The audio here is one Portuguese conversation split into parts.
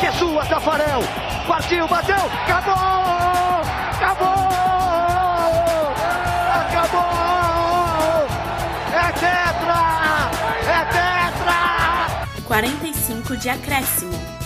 Que é sua, Tafarel, partiu, bateu, acabou, acabou, acabou, é tetra, é tetra! 45 de acréscimo.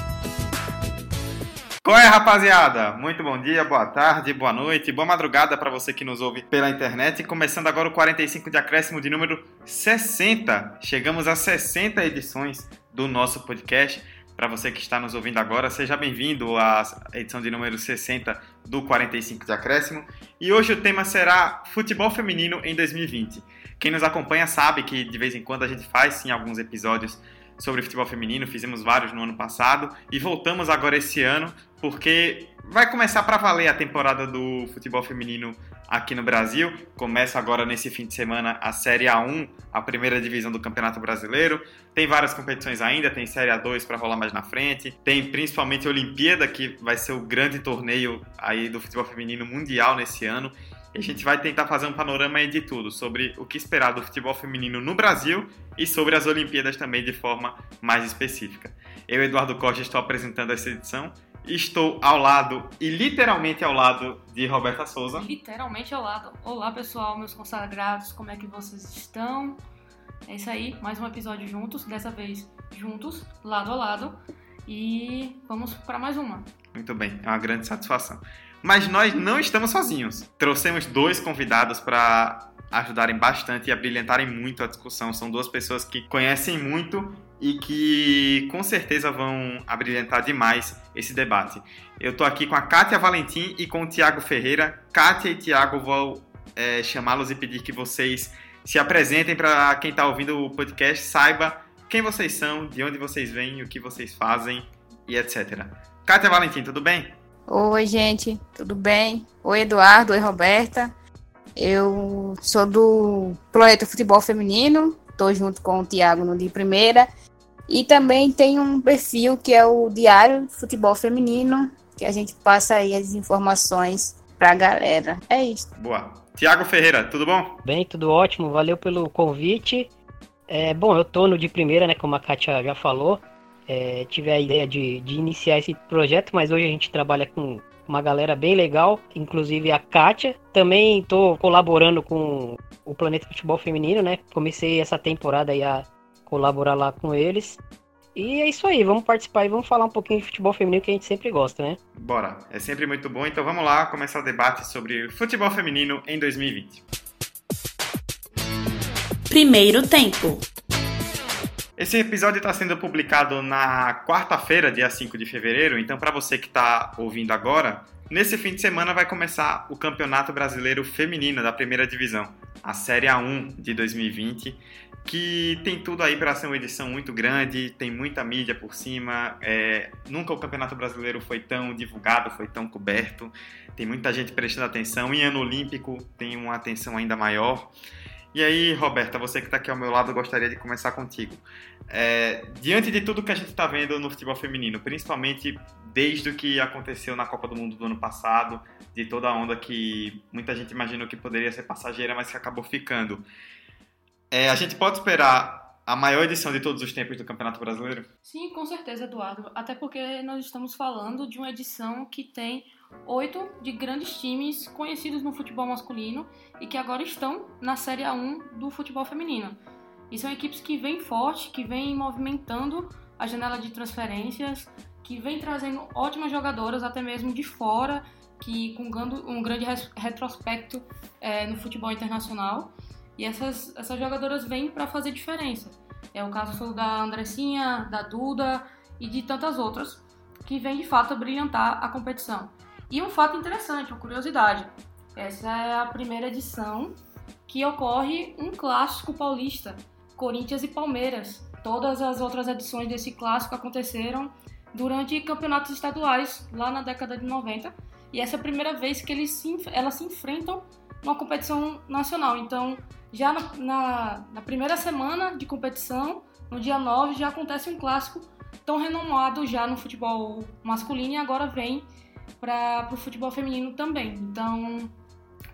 Qual é, rapaziada? Muito bom dia, boa tarde, boa noite, boa madrugada para você que nos ouve pela internet. Começando agora o 45 de acréscimo de número 60. Chegamos a 60 edições do nosso podcast. Para você que está nos ouvindo agora, seja bem-vindo à edição de número 60 do 45 de acréscimo. E hoje o tema será futebol feminino em 2020. Quem nos acompanha sabe que de vez em quando a gente faz sim alguns episódios sobre futebol feminino, fizemos vários no ano passado e voltamos agora esse ano porque vai começar para valer a temporada do futebol feminino aqui no Brasil. Começa agora nesse fim de semana a Série A1, a primeira divisão do Campeonato Brasileiro. Tem várias competições ainda, tem Série A2 para rolar mais na frente. Tem principalmente a Olimpíada, que vai ser o grande torneio aí do futebol feminino mundial nesse ano. E a gente vai tentar fazer um panorama de tudo, sobre o que esperar do futebol feminino no Brasil e sobre as Olimpíadas também de forma mais específica. Eu, Eduardo Costa, estou apresentando essa edição Estou ao lado, e literalmente ao lado, de Roberta Souza. Literalmente ao lado. Olá, pessoal, meus consagrados, como é que vocês estão? É isso aí, mais um episódio juntos, dessa vez juntos, lado a lado. E vamos para mais uma. Muito bem, é uma grande satisfação. Mas nós não estamos sozinhos. Trouxemos dois convidados para ajudarem bastante e abrilhantarem muito a discussão. São duas pessoas que conhecem muito e que com certeza vão abrilhantar demais esse debate. Eu estou aqui com a Kátia Valentim e com o Tiago Ferreira. Kátia e Tiago, vou é, chamá-los e pedir que vocês se apresentem para quem está ouvindo o podcast, saiba quem vocês são, de onde vocês vêm, o que vocês fazem e etc. Kátia Valentim, tudo bem? Oi, gente, tudo bem? Oi, Eduardo, oi, Roberta. Eu sou do Projeto Futebol Feminino, estou junto com o Tiago no dia primeira e também tem um perfil que é o Diário Futebol Feminino, que a gente passa aí as informações pra galera. É isso. Boa. Tiago Ferreira, tudo bom? Bem, tudo ótimo. Valeu pelo convite. É, bom, eu tô no de primeira, né, como a Kátia já falou. É, tive a ideia de, de iniciar esse projeto, mas hoje a gente trabalha com uma galera bem legal, inclusive a Kátia. Também estou colaborando com o Planeta Futebol Feminino, né? Comecei essa temporada aí a colaborar lá com eles. E é isso aí, vamos participar e vamos falar um pouquinho de futebol feminino que a gente sempre gosta, né? Bora, é sempre muito bom. Então vamos lá começar o debate sobre futebol feminino em 2020. Primeiro tempo. Esse episódio está sendo publicado na quarta-feira, dia 5 de fevereiro, então para você que está ouvindo agora, nesse fim de semana vai começar o Campeonato Brasileiro Feminino da Primeira Divisão, a Série A1 de 2020 que tem tudo aí para ser uma edição muito grande, tem muita mídia por cima. É, nunca o Campeonato Brasileiro foi tão divulgado, foi tão coberto. Tem muita gente prestando atenção. Em ano olímpico tem uma atenção ainda maior. E aí, Roberta, você que está aqui ao meu lado, eu gostaria de começar contigo. É, diante de tudo que a gente está vendo no futebol feminino, principalmente desde o que aconteceu na Copa do Mundo do ano passado, de toda a onda que muita gente imaginou que poderia ser passageira, mas que acabou ficando. É, a gente pode esperar a maior edição de todos os tempos do Campeonato Brasileiro? Sim, com certeza, Eduardo. Até porque nós estamos falando de uma edição que tem oito de grandes times conhecidos no futebol masculino e que agora estão na Série A1 do futebol feminino. E são equipes que vêm forte, que vêm movimentando a janela de transferências, que vêm trazendo ótimas jogadoras, até mesmo de fora, que com um grande retrospecto é, no futebol internacional. E essas, essas jogadoras vêm para fazer diferença. É o caso da Andressinha, da Duda e de tantas outras que vêm de fato brilhantar a competição. E um fato interessante, uma curiosidade: essa é a primeira edição que ocorre um clássico paulista, Corinthians e Palmeiras. Todas as outras edições desse clássico aconteceram durante campeonatos estaduais lá na década de 90. E essa é a primeira vez que eles se, elas se enfrentam numa competição nacional. Então, já na, na, na primeira semana de competição, no dia 9, já acontece um clássico tão renomado já no futebol masculino e agora vem para o futebol feminino também. Então,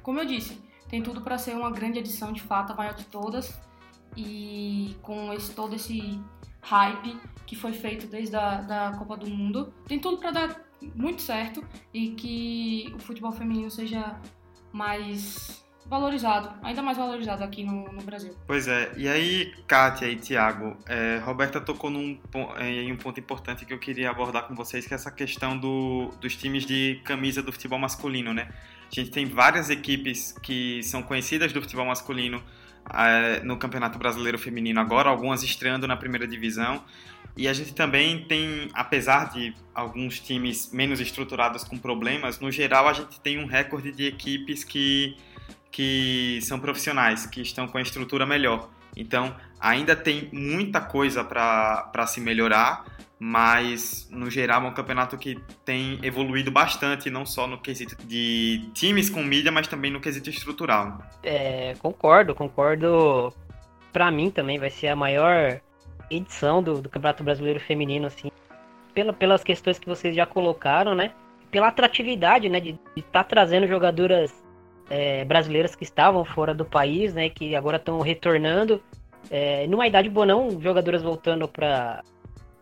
como eu disse, tem tudo para ser uma grande edição, de fato, a maior de todas. E com esse, todo esse hype que foi feito desde a da Copa do Mundo, tem tudo para dar muito certo e que o futebol feminino seja mais valorizado, ainda mais valorizado aqui no, no Brasil. Pois é, e aí, Kátia e Tiago, é, Roberta tocou num, em um ponto importante que eu queria abordar com vocês, que é essa questão do, dos times de camisa do futebol masculino, né? A gente tem várias equipes que são conhecidas do futebol masculino no Campeonato Brasileiro Feminino agora, algumas estreando na primeira divisão. E a gente também tem, apesar de alguns times menos estruturados com problemas, no geral a gente tem um recorde de equipes que que são profissionais, que estão com a estrutura melhor. Então, ainda tem muita coisa para se melhorar, mas no geral é um campeonato que tem evoluído bastante, não só no quesito de times com mídia, mas também no quesito estrutural. É, concordo, concordo. Para mim também vai ser a maior edição do, do Campeonato Brasileiro Feminino, assim, pela, pelas questões que vocês já colocaram, né? Pela atratividade, né, de estar tá trazendo jogadoras é, brasileiras que estavam fora do país, né, que agora estão retornando. É, numa idade boa, não jogadoras voltando para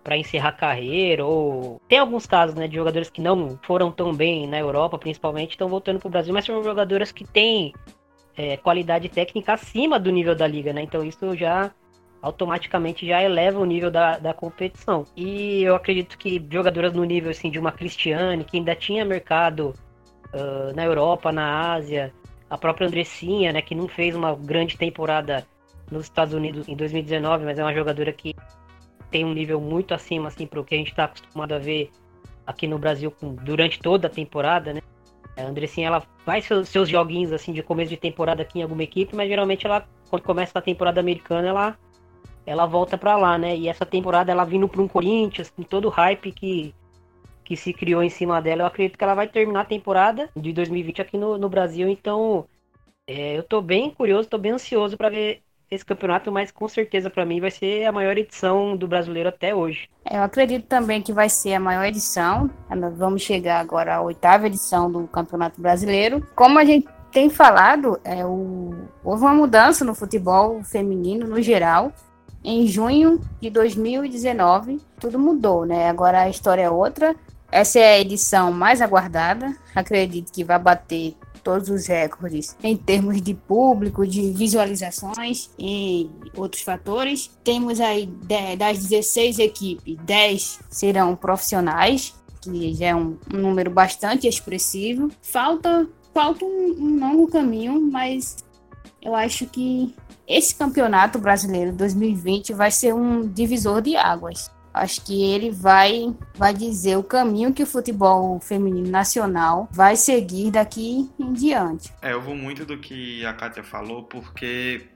para encerrar carreira ou tem alguns casos né de jogadores que não foram tão bem na Europa principalmente estão voltando para o Brasil mas são jogadoras que têm é, qualidade técnica acima do nível da liga né? Então isso já automaticamente já eleva o nível da, da competição. E eu acredito que jogadoras no nível assim de uma Cristiane que ainda tinha mercado uh, na Europa, na Ásia, a própria Andressinha, né, que não fez uma grande temporada nos Estados Unidos em 2019, mas é uma jogadora que tem um nível muito acima assim para o que a gente está acostumado a ver aqui no Brasil com, durante toda a temporada, né? A Andressinha ela faz seus, seus joguinhos assim de começo de temporada aqui em alguma equipe, mas geralmente ela quando começa a temporada americana ela ela volta para lá, né? E essa temporada ela vindo para um Corinthians com todo o hype que que se criou em cima dela. Eu acredito que ela vai terminar a temporada de 2020 aqui no, no Brasil. Então, é, eu tô bem curioso, tô bem ansioso para ver esse campeonato, mas com certeza para mim vai ser a maior edição do brasileiro até hoje. Eu acredito também que vai ser a maior edição. Nós vamos chegar agora à oitava edição do Campeonato Brasileiro. Como a gente tem falado, é, o... houve uma mudança no futebol feminino no geral. Em junho de 2019, tudo mudou, né? Agora a história é outra. Essa é a edição mais aguardada. Acredito que vai bater todos os recordes em termos de público, de visualizações e outros fatores. Temos aí das 16 equipes, 10 serão profissionais, que já é um, um número bastante expressivo. Falta, falta um, um longo caminho, mas eu acho que esse campeonato brasileiro 2020 vai ser um divisor de águas. Acho que ele vai, vai dizer o caminho que o futebol feminino nacional vai seguir daqui em diante. É, eu vou muito do que a Kátia falou, porque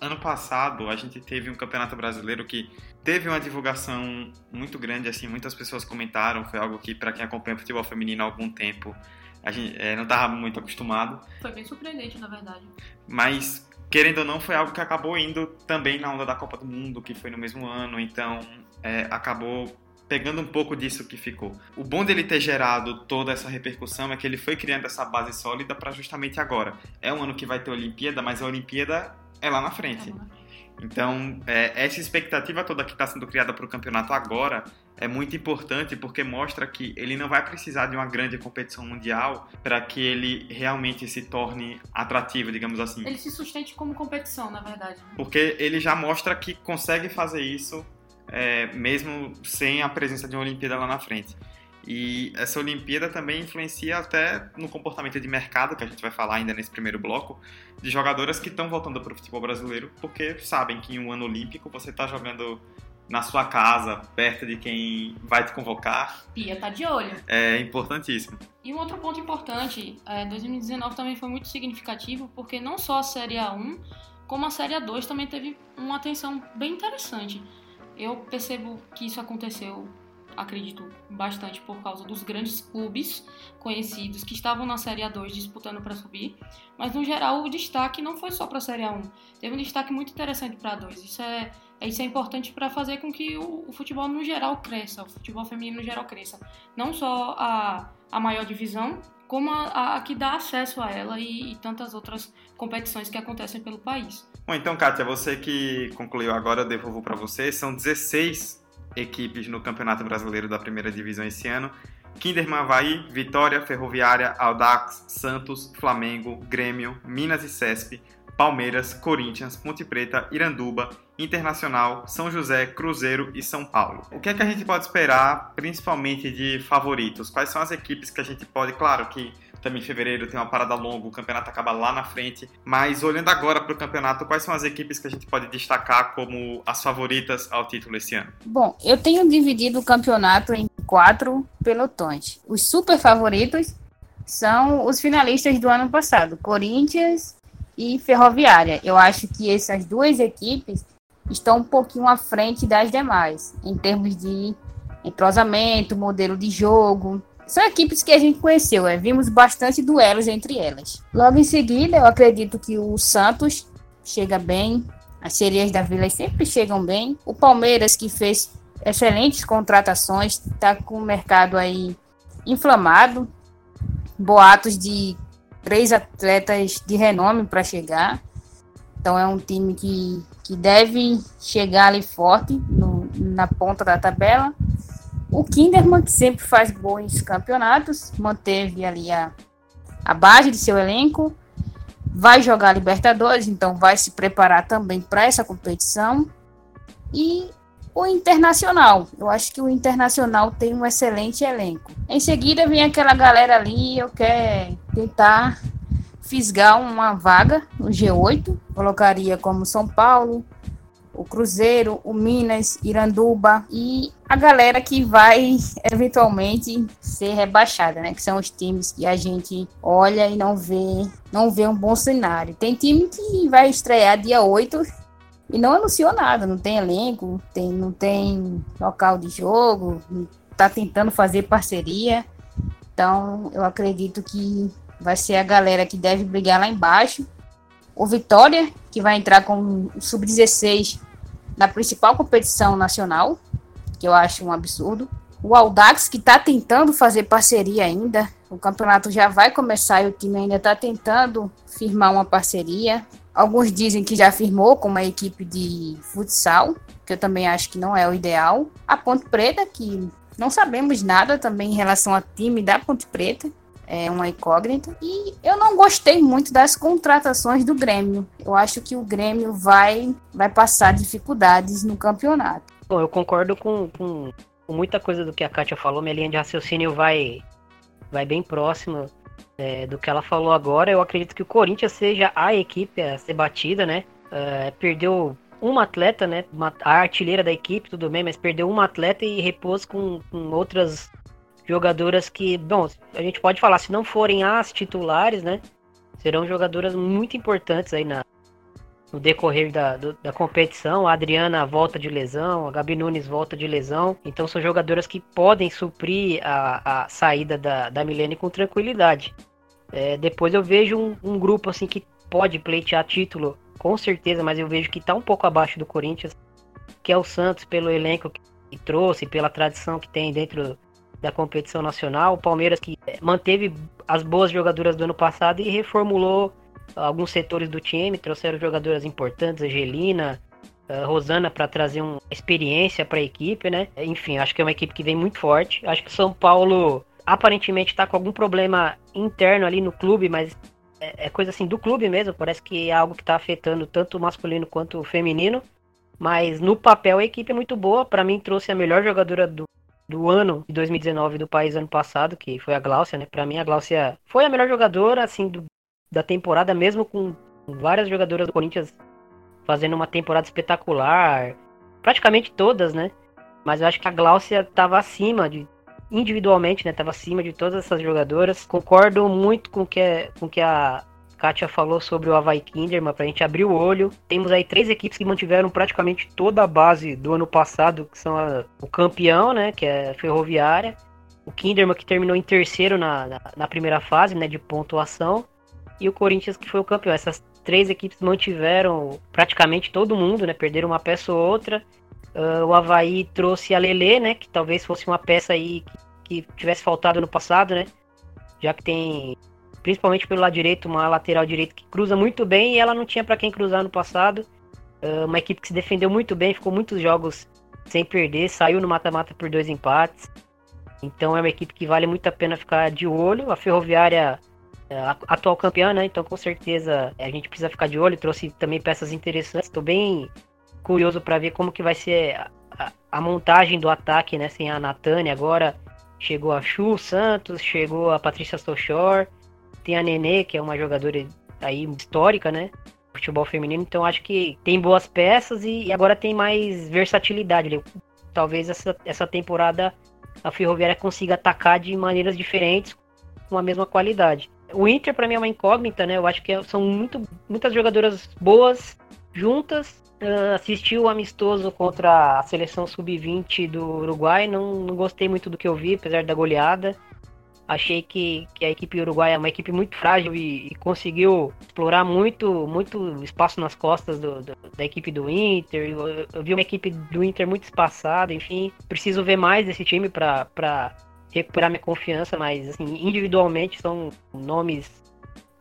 ano passado a gente teve um campeonato brasileiro que teve uma divulgação muito grande, assim, muitas pessoas comentaram, foi algo que, para quem acompanha o futebol feminino há algum tempo, a gente é, não estava muito acostumado. Foi bem surpreendente, na verdade. Mas, querendo ou não, foi algo que acabou indo também na onda da Copa do Mundo, que foi no mesmo ano, então é, acabou pegando um pouco disso que ficou. O bom dele ter gerado toda essa repercussão é que ele foi criando essa base sólida para justamente agora. É um ano que vai ter Olimpíada, mas a Olimpíada é lá na frente. Então, é, essa expectativa toda que está sendo criada para o campeonato agora é muito importante porque mostra que ele não vai precisar de uma grande competição mundial para que ele realmente se torne atrativo, digamos assim. Ele se sustente como competição, na verdade. Porque ele já mostra que consegue fazer isso é, mesmo sem a presença de uma Olimpíada lá na frente. E essa Olimpíada também influencia até no comportamento de mercado, que a gente vai falar ainda nesse primeiro bloco, de jogadoras que estão voltando para o futebol brasileiro, porque sabem que em um ano olímpico você está jogando na sua casa, perto de quem vai te convocar. Pia tá de olho. É importantíssimo. E um outro ponto importante, é, 2019 também foi muito significativo, porque não só a Série A1, como a Série A2 também teve uma atenção bem interessante. Eu percebo que isso aconteceu acredito bastante por causa dos grandes clubes conhecidos que estavam na Série A2 disputando para subir, mas no geral o destaque não foi só para a Série A1, teve um destaque muito interessante para a 2. Isso é, isso é importante para fazer com que o, o, futebol no geral cresça, o futebol feminino no geral cresça. Não só a, a maior divisão, como a, a que dá acesso a ela e, e tantas outras competições que acontecem pelo país. Bom, então, Kátia, você que concluiu agora, eu devolvo para você. São 16 equipes no Campeonato Brasileiro da Primeira Divisão esse ano. Kinderman Havaí, Vitória, Ferroviária, Audax, Santos, Flamengo, Grêmio, Minas e Cesp, Palmeiras, Corinthians, Ponte Preta, Iranduba, Internacional, São José, Cruzeiro e São Paulo. O que é que a gente pode esperar, principalmente de favoritos? Quais são as equipes que a gente pode, claro que também em fevereiro tem uma parada longa, o campeonato acaba lá na frente. Mas olhando agora para o campeonato, quais são as equipes que a gente pode destacar como as favoritas ao título esse ano? Bom, eu tenho dividido o campeonato em quatro pelotões. Os super favoritos são os finalistas do ano passado, Corinthians e Ferroviária. Eu acho que essas duas equipes estão um pouquinho à frente das demais, em termos de entrosamento, modelo de jogo. São equipes que a gente conheceu, é, vimos bastante duelos entre elas. Logo em seguida, eu acredito que o Santos chega bem, as sereias da Vila sempre chegam bem. O Palmeiras, que fez excelentes contratações, está com o mercado aí inflamado. Boatos de três atletas de renome para chegar. Então é um time que, que deve chegar ali forte no, na ponta da tabela. O Kinderman, que sempre faz bons campeonatos, manteve ali a, a base de seu elenco, vai jogar Libertadores, então vai se preparar também para essa competição. E o Internacional, eu acho que o Internacional tem um excelente elenco. Em seguida vem aquela galera ali, eu quero tentar fisgar uma vaga no G8, colocaria como São Paulo, o Cruzeiro, o Minas, Iranduba e a galera que vai eventualmente ser rebaixada, né? Que são os times que a gente olha e não vê, não vê um bom cenário. Tem time que vai estrear dia 8 e não anunciou nada, não tem elenco, tem, não tem local de jogo, tá tentando fazer parceria. Então, eu acredito que vai ser a galera que deve brigar lá embaixo. O Vitória, que vai entrar com o Sub-16 na principal competição nacional, que eu acho um absurdo. O Audax, que está tentando fazer parceria ainda. O campeonato já vai começar e o time ainda está tentando firmar uma parceria. Alguns dizem que já firmou com uma equipe de futsal, que eu também acho que não é o ideal. A Ponte Preta, que não sabemos nada também em relação ao time da Ponte Preta é uma incógnita. E eu não gostei muito das contratações do Grêmio. Eu acho que o Grêmio vai, vai passar dificuldades no campeonato. Bom, eu concordo com, com, com muita coisa do que a Kátia falou. Minha linha de raciocínio vai, vai bem próxima é, do que ela falou agora. Eu acredito que o Corinthians seja a equipe a ser batida, né? É, perdeu uma atleta, né? Uma, a artilheira da equipe, tudo bem, mas perdeu uma atleta e repôs com, com outras jogadoras que, bom, a gente pode falar, se não forem as titulares, né? Serão jogadoras muito importantes aí na, no decorrer da, do, da competição. A Adriana volta de lesão, a Gabi Nunes volta de lesão. Então são jogadoras que podem suprir a, a saída da, da Milene com tranquilidade. É, depois eu vejo um, um, grupo assim que pode pleitear título, com certeza, mas eu vejo que está um pouco abaixo do Corinthians, que é o Santos, pelo elenco que trouxe, pela tradição que tem dentro da competição nacional. O Palmeiras que manteve as boas jogadoras do ano passado e reformulou alguns setores do time, trouxeram jogadoras importantes, Angelina, Rosana para trazer uma experiência para a equipe, né? Enfim, acho que é uma equipe que vem muito forte. Acho que o São Paulo aparentemente está com algum problema interno ali no clube, mas é, é coisa assim do clube mesmo. Parece que é algo que está afetando tanto o masculino quanto o feminino. Mas no papel a equipe é muito boa. Para mim trouxe a melhor jogadora do, do ano de 2019 do país ano passado, que foi a Gláucia, né? Para mim a Gláucia foi a melhor jogadora assim do, da temporada, mesmo com várias jogadoras do Corinthians fazendo uma temporada espetacular, praticamente todas, né? Mas eu acho que a Gláucia estava acima de individualmente, né? Tava acima de todas essas jogadoras. Concordo muito com que, com que a Kátia falou sobre o Havaí Kinderman, pra gente abrir o olho. Temos aí três equipes que mantiveram praticamente toda a base do ano passado, que são a, o campeão, né, que é a Ferroviária, o Kinderman que terminou em terceiro na, na, na, primeira fase, né, de pontuação, e o Corinthians que foi o campeão. Essas três equipes mantiveram praticamente todo mundo, né, perderam uma peça ou outra. Uh, o Havaí trouxe a Lele, né, que talvez fosse uma peça aí que, que tivesse faltado no passado, né, já que tem principalmente pelo lado direito, uma lateral direita que cruza muito bem e ela não tinha para quem cruzar no passado. Uh, uma equipe que se defendeu muito bem, ficou muitos jogos sem perder, saiu no mata-mata por dois empates. Então é uma equipe que vale muito a pena ficar de olho. A Ferroviária atual campeã, né? Então com certeza a gente precisa ficar de olho. Trouxe também peças interessantes. Estou bem curioso para ver como que vai ser a, a, a, montagem do ataque, né? Sem a Natânia agora. Chegou a Chu Santos, chegou a Patrícia Sochor. Tem a Nenê, que é uma jogadora aí histórica, né? Futebol feminino, então acho que tem boas peças e, e agora tem mais versatilidade. Talvez essa, essa temporada a Ferroviária consiga atacar de maneiras diferentes com a mesma qualidade. O Inter para mim é uma incógnita, né? Eu acho que são muito, muitas jogadoras boas juntas. Uh, assisti o amistoso contra a seleção sub-20 do Uruguai, não, não gostei muito do que eu vi, apesar da goleada. Achei que, que a equipe uruguaia é uma equipe muito frágil e, e conseguiu explorar muito, muito espaço nas costas do, do, da equipe do Inter. Eu, eu, vi uma equipe do Inter muito espaçada, enfim. Preciso ver mais desse time para recuperar minha confiança, mas assim, individualmente são nomes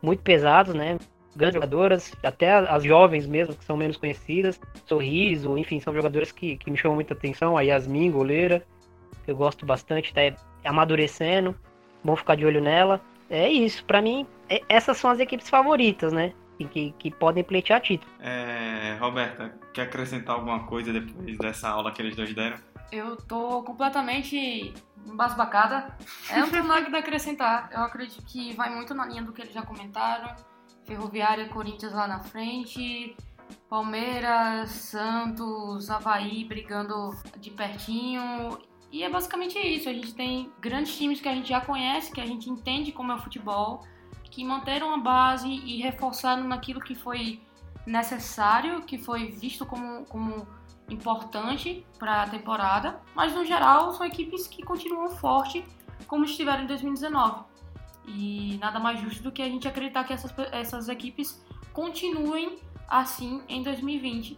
muito pesados, né? Grandes jogadoras, até as jovens mesmo, que são menos conhecidas. Sorriso, enfim, são jogadoras que, que me chamam muita atenção. A Yasmin, goleira, eu gosto bastante, tá amadurecendo. Bom ficar de olho nela. É isso, para mim, é, essas são as equipes favoritas, né? Que, que, podem pleitear título. É, Roberta, quer acrescentar alguma coisa depois dessa aula que eles dois deram? Eu tô completamente embasbacada. É, não tem nada a acrescentar. Eu acredito que vai muito na linha do que eles já comentaram. Ferroviária, Corinthians lá na frente. Palmeiras, Santos, Havaí brigando de pertinho. E é basicamente isso. A gente tem grandes times que a gente já conhece, que a gente entende como é o futebol, que manteram a base e reforçaram naquilo que foi necessário, que foi visto como, como importante para a temporada. Mas no geral, são equipes que continuam forte como estiveram em 2019. E nada mais justo do que a gente acreditar que essas, essas equipes continuem assim em 2020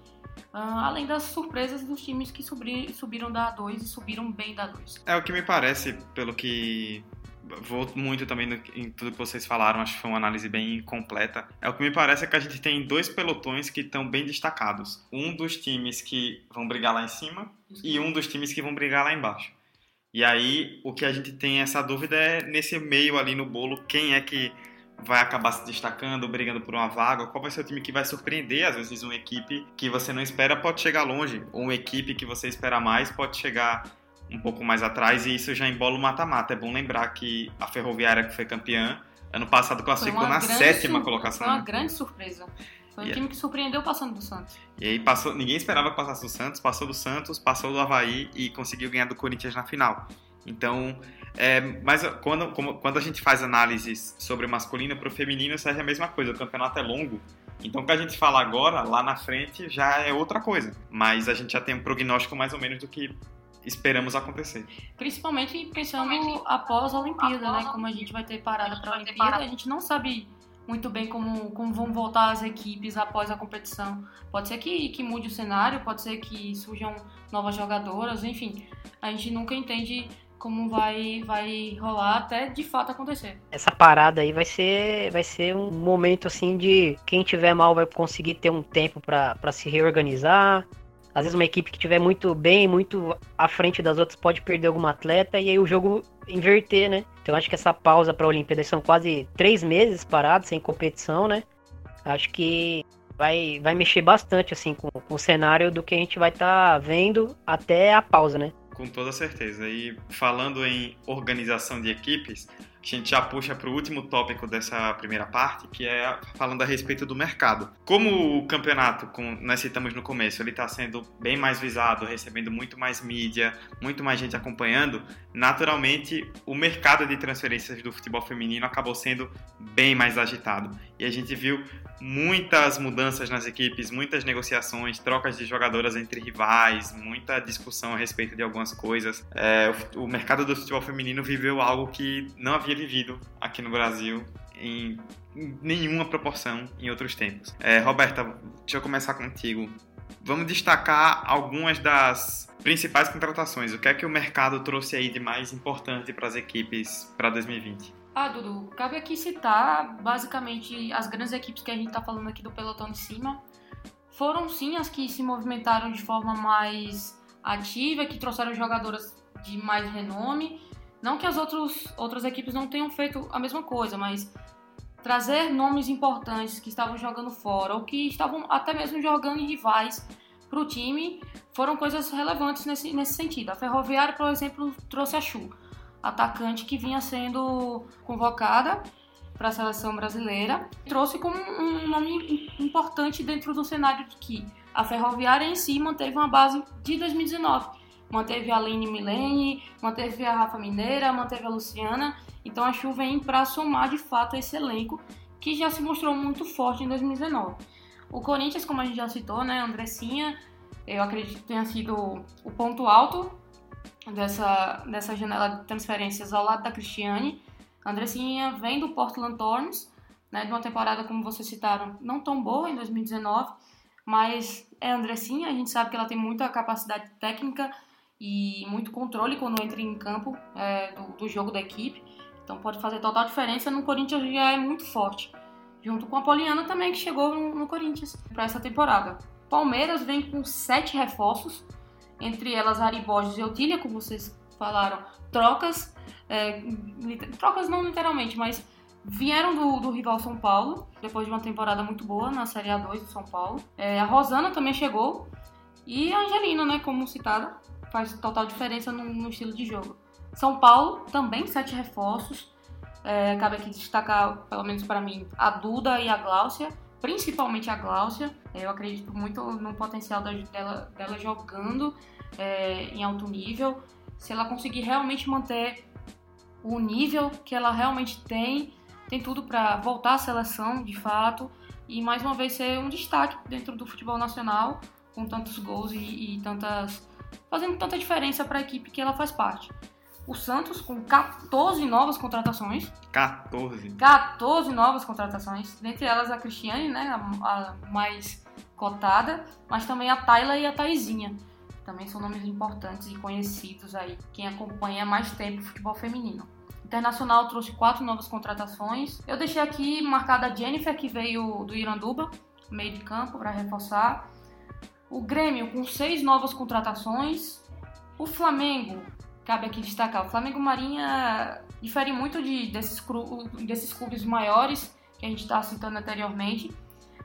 Uh, além das surpresas dos times que subir, subiram da A2 e subiram bem da A2. É o que me parece, pelo que vou muito também no, em tudo que vocês falaram, acho que foi uma análise bem completa. É o que me parece é que a gente tem dois pelotões que estão bem destacados. Um dos times que vão brigar lá em cima e um dos times que vão brigar lá embaixo. E aí o que a gente tem essa dúvida é nesse meio ali no bolo, quem é que vai acabar se destacando, brigando por uma vaga? Qual vai ser o time que vai surpreender? Às vezes, uma equipe que você não espera pode chegar longe, ou uma equipe que você espera mais pode chegar um pouco mais atrás, e isso já embola o mata-mata. É bom lembrar que a Ferroviária, que foi campeã, ano passado classificou na sétima colocação. Foi uma grande surpresa. Foi um time que surpreendeu passando do Santos. E aí passou, ninguém esperava que passasse do Santos, passou do Santos, passou do Havaí e conseguiu ganhar do Corinthians na final. Então, é, mas quando, como, quando a gente faz análises sobre o masculino para o feminino, serve a mesma coisa. O campeonato é longo. Então, o que a gente fala agora, lá na frente, já é outra coisa. Mas a gente já tem um prognóstico mais ou menos do que esperamos acontecer. Principalmente pensando após a Olimpíada, né? Como a gente vai ter parada para a Olimpíada, a gente não sabe muito bem como, como vão voltar as equipes após a competição. Pode ser que, que mude o cenário, pode ser que surjam novas jogadoras, enfim. A gente nunca entende como vai vai rolar até de fato acontecer. Essa parada aí vai ser vai ser um momento assim de quem tiver mal vai conseguir ter um tempo para se reorganizar. Às vezes uma equipe que tiver muito bem, muito à frente das outras pode perder algum atleta e aí o jogo inverter, né? Então acho que essa pausa para a Olimpíada são quase três meses parados sem competição, né? Acho que vai, vai mexer bastante assim com, com o cenário do que a gente vai estar tá vendo até a pausa, né? Com toda certeza. E falando em organização de equipes, a gente já puxa para o último tópico dessa primeira parte, que é falando a respeito do mercado. Como o campeonato, como nós citamos no começo, ele está sendo bem mais visado, recebendo muito mais mídia, muito mais gente acompanhando, naturalmente o mercado de transferências do futebol feminino acabou sendo bem mais agitado. E a gente viu muitas mudanças nas equipes, muitas negociações, trocas de jogadoras entre rivais, muita discussão a respeito de algumas coisas. É, o, o mercado do futebol feminino viveu algo que não havia vivido aqui no Brasil em nenhuma proporção em outros tempos. É, Roberta, deixa eu começar contigo. Vamos destacar algumas das principais contratações. O que é que o mercado trouxe aí de mais importante para as equipes para 2020? Ah, Dudu, cabe aqui citar basicamente as grandes equipes que a gente está falando aqui do pelotão de cima. Foram sim as que se movimentaram de forma mais ativa, que trouxeram jogadoras de mais renome. Não que as outros, outras equipes não tenham feito a mesma coisa, mas trazer nomes importantes que estavam jogando fora ou que estavam até mesmo jogando em rivais para o time foram coisas relevantes nesse, nesse sentido. A Ferroviária, por exemplo, trouxe a Chu, atacante que vinha sendo convocada para a seleção brasileira, trouxe como um nome importante dentro do cenário de que a Ferroviária em si manteve uma base de 2019. Manteve a Aline Milene, manteve a Rafa Mineira, manteve a Luciana. Então a Chu vem para somar de fato esse elenco que já se mostrou muito forte em 2019. O Corinthians, como a gente já citou, né, Andressinha, eu acredito que tenha sido o ponto alto dessa, dessa janela de transferências ao lado da Cristiane. Andressinha vem do Portland Thorns, né, de uma temporada, como vocês citaram, não tão boa em 2019, mas é Andressinha, a gente sabe que ela tem muita capacidade técnica e muito controle quando entra em campo é, do, do jogo da equipe. Então pode fazer total diferença. No Corinthians já é muito forte junto com a Poliana também, que chegou no, no Corinthians para essa temporada. Palmeiras vem com sete reforços, entre elas Ari Borges e Otília, como vocês falaram, trocas, é, trocas não literalmente, mas vieram do, do, rival São Paulo, depois de uma temporada muito boa na Série A2 do São Paulo. É, a Rosana também chegou, e a Angelina, né, como citada, faz total diferença no, no estilo de jogo. São Paulo também sete reforços, é, cabe aqui destacar, pelo menos para mim, a Duda e a Gláucia, principalmente a Gláucia. Eu acredito muito no potencial dela, dela jogando é, em alto nível. Se ela conseguir realmente manter o nível que ela realmente tem, tem tudo para voltar à seleção de fato e mais uma vez ser um destaque dentro do futebol nacional, com tantos gols e, e tantas. fazendo tanta diferença para a equipe que ela faz parte o Santos com 14 novas contratações. 14. 14 novas contratações, dentre elas a Cristiane, né, a, a mais cotada, mas também a Tayla e a Taizinha. Também são nomes importantes e conhecidos aí, quem acompanha há mais tempo o futebol feminino. Internacional trouxe quatro novas contratações. Eu deixei aqui marcada a Jennifer, que veio do Iranduba, meio de campo, para reforçar. O Grêmio com seis novas contratações. O Flamengo cabe aqui destacar, o Flamengo Marinha difere muito de, desses, desses clubes maiores que a gente está citando anteriormente,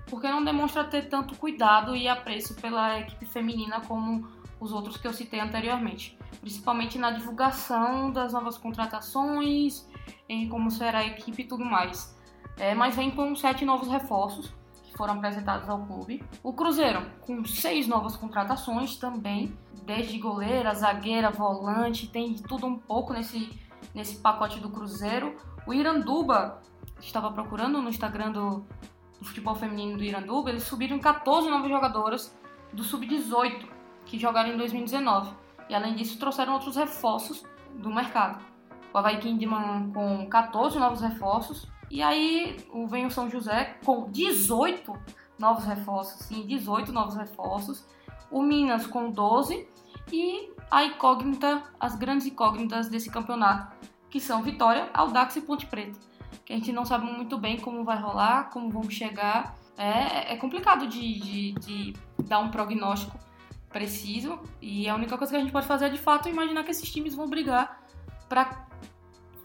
porque não demonstra ter tanto cuidado e apreço pela equipe feminina como os outros que eu citei anteriormente, principalmente na divulgação das novas contratações, em como será a equipe e tudo mais. É, mas vem com sete novos reforços, foram apresentados ao clube. O Cruzeiro, com seis novas contratações também, desde goleira, zagueira, volante, tem tudo um pouco nesse, nesse pacote do Cruzeiro. O Iranduba, estava procurando no Instagram do, do futebol feminino do Iranduba, eles subiram 14 novas jogadoras do Sub-18, que jogaram em 2019. E além disso, trouxeram outros reforços do mercado. O Havaí Kinderman com 14 novos reforços, e aí vem o São José com 18 novos reforços, sim, 18 novos reforços. O Minas com 12 e a incógnita, as grandes incógnitas desse campeonato, que são Vitória, Audax e Ponte Preta. Que a gente não sabe muito bem como vai rolar, como vão chegar. É, é complicado de, de, de dar um prognóstico preciso. E a única coisa que a gente pode fazer é de fato imaginar que esses times vão brigar para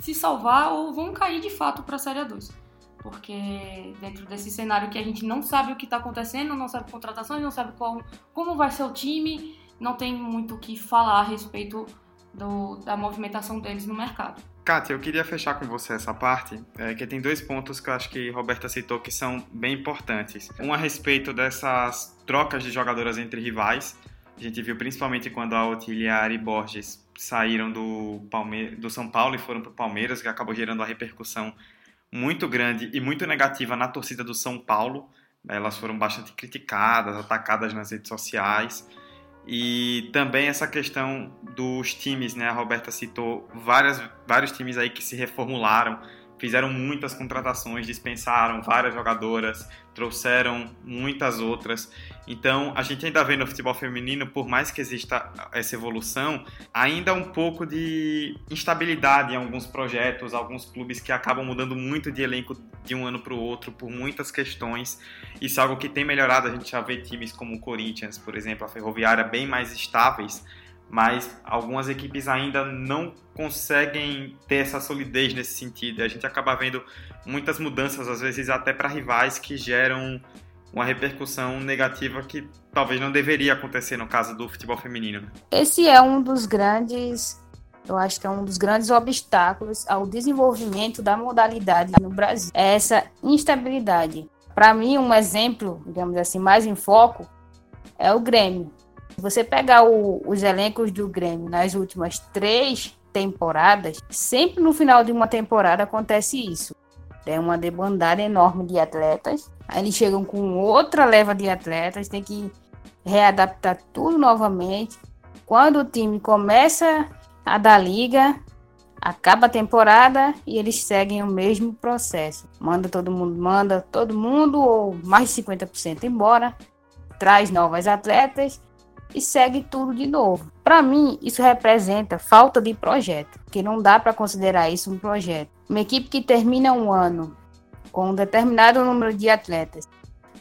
se salvar ou vão cair de fato para a Série 2. Porque dentro desse cenário que a gente não sabe o que está acontecendo, não sabe contratações, não sabe qual, como vai ser o time, não tem muito o que falar a respeito do, da movimentação deles no mercado. Kátia, eu queria fechar com você essa parte, é, que tem dois pontos que eu acho que Roberta citou que são bem importantes. Um a respeito dessas trocas de jogadoras entre rivais. A gente viu principalmente quando a Otília e Borges saíram do, Palme do São Paulo e foram para o Palmeiras, que acabou gerando uma repercussão muito grande e muito negativa na torcida do São Paulo. Elas foram bastante criticadas, atacadas nas redes sociais. E também essa questão dos times, né? A Roberta citou várias, vários times aí que se reformularam, fizeram muitas contratações, dispensaram várias jogadoras, trouxeram muitas outras. Então, a gente ainda vê no futebol feminino, por mais que exista essa evolução, ainda um pouco de instabilidade em alguns projetos, alguns clubes que acabam mudando muito de elenco de um ano para o outro por muitas questões. Isso é algo que tem melhorado, a gente já vê times como o Corinthians, por exemplo, a Ferroviária, bem mais estáveis mas algumas equipes ainda não conseguem ter essa solidez nesse sentido. A gente acaba vendo muitas mudanças, às vezes até para rivais, que geram uma repercussão negativa que talvez não deveria acontecer no caso do futebol feminino. Esse é um dos grandes, eu acho que é um dos grandes obstáculos ao desenvolvimento da modalidade no Brasil. É essa instabilidade. Para mim, um exemplo, digamos assim, mais em foco é o Grêmio. Você pegar o, os elencos do Grêmio nas últimas três temporadas, sempre no final de uma temporada acontece isso. Tem uma debandada enorme de atletas. Aí eles chegam com outra leva de atletas, tem que readaptar tudo novamente. Quando o time começa a dar liga, acaba a temporada e eles seguem o mesmo processo. Manda todo mundo, manda todo mundo ou mais de 50% embora, traz novas atletas e segue tudo de novo. Para mim, isso representa falta de projeto, que não dá para considerar isso um projeto. Uma equipe que termina um ano com um determinado número de atletas,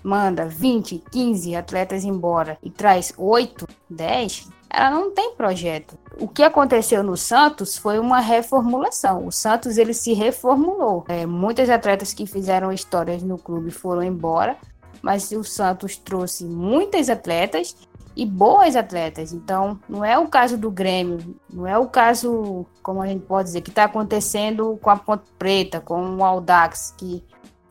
manda 20, 15 atletas embora e traz 8, 10, ela não tem projeto. O que aconteceu no Santos foi uma reformulação. O Santos ele se reformulou. É, muitas atletas que fizeram histórias no clube foram embora, mas o Santos trouxe muitas atletas e boas atletas. Então, não é o caso do Grêmio, não é o caso, como a gente pode dizer, que está acontecendo com a Ponte Preta, com o Aldax, que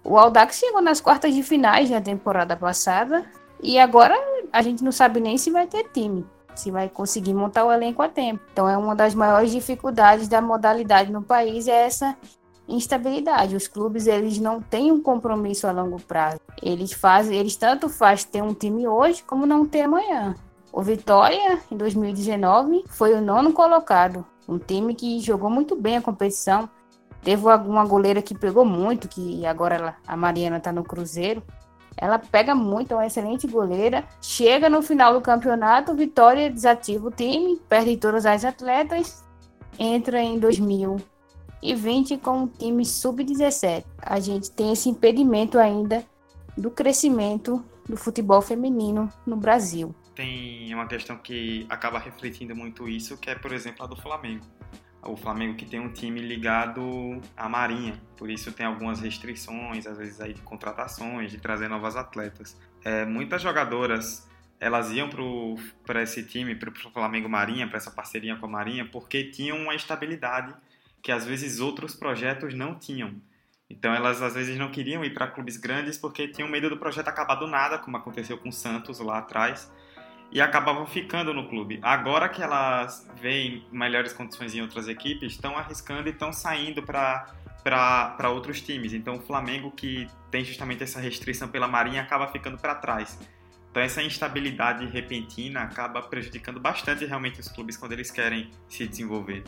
o Aldax chegou nas quartas de finais na temporada passada e agora a gente não sabe nem se vai ter time, se vai conseguir montar o elenco a tempo. Então, é uma das maiores dificuldades da modalidade no país é essa instabilidade. Os clubes eles não têm um compromisso a longo prazo. Eles fazem, eles tanto faz ter um time hoje como não ter amanhã. O Vitória em 2019 foi o nono colocado, um time que jogou muito bem a competição. Teve uma goleira que pegou muito, que agora ela, a Mariana está no Cruzeiro. Ela pega muito, é uma excelente goleira. Chega no final do campeonato, Vitória desativa o time, perde todas as atletas, entra em 2000 e 20 com o time sub-17. A gente tem esse impedimento ainda do crescimento do futebol feminino no Brasil. Tem uma questão que acaba refletindo muito isso, que é, por exemplo, a do Flamengo. O Flamengo que tem um time ligado à Marinha, por isso tem algumas restrições, às vezes aí de contratações, de trazer novas atletas. É, muitas jogadoras elas iam para esse time, para o Flamengo Marinha, para essa parceria com a Marinha, porque tinham uma estabilidade que às vezes outros projetos não tinham. Então elas às vezes não queriam ir para clubes grandes porque tinham medo do projeto acabar do nada, como aconteceu com o Santos lá atrás, e acabavam ficando no clube. Agora que elas veem melhores condições em outras equipes, estão arriscando e estão saindo para outros times. Então o Flamengo, que tem justamente essa restrição pela Marinha, acaba ficando para trás. Então essa instabilidade repentina acaba prejudicando bastante realmente os clubes quando eles querem se desenvolver.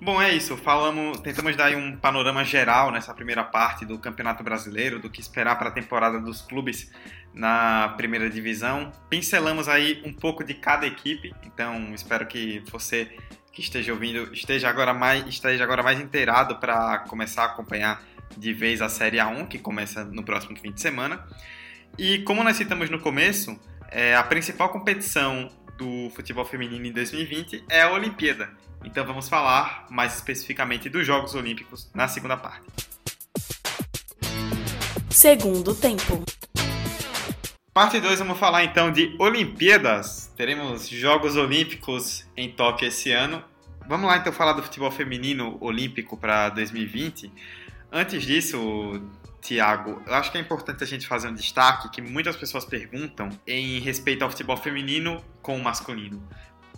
Bom, é isso. Falamos, tentamos dar um panorama geral nessa primeira parte do Campeonato Brasileiro, do que esperar para a temporada dos clubes na primeira divisão. Pincelamos aí um pouco de cada equipe, então espero que você que esteja ouvindo esteja agora mais esteja agora mais inteirado para começar a acompanhar de vez a Série A1, que começa no próximo fim de semana. E como nós citamos no começo, é, a principal competição do futebol feminino em 2020 é a Olimpíada. Então vamos falar mais especificamente dos Jogos Olímpicos na segunda parte. Segundo tempo. Parte 2, vamos falar então de Olimpíadas. Teremos Jogos Olímpicos em Tóquio esse ano. Vamos lá então falar do futebol feminino olímpico para 2020. Antes disso, Tiago, eu acho que é importante a gente fazer um destaque que muitas pessoas perguntam em respeito ao futebol feminino com o masculino.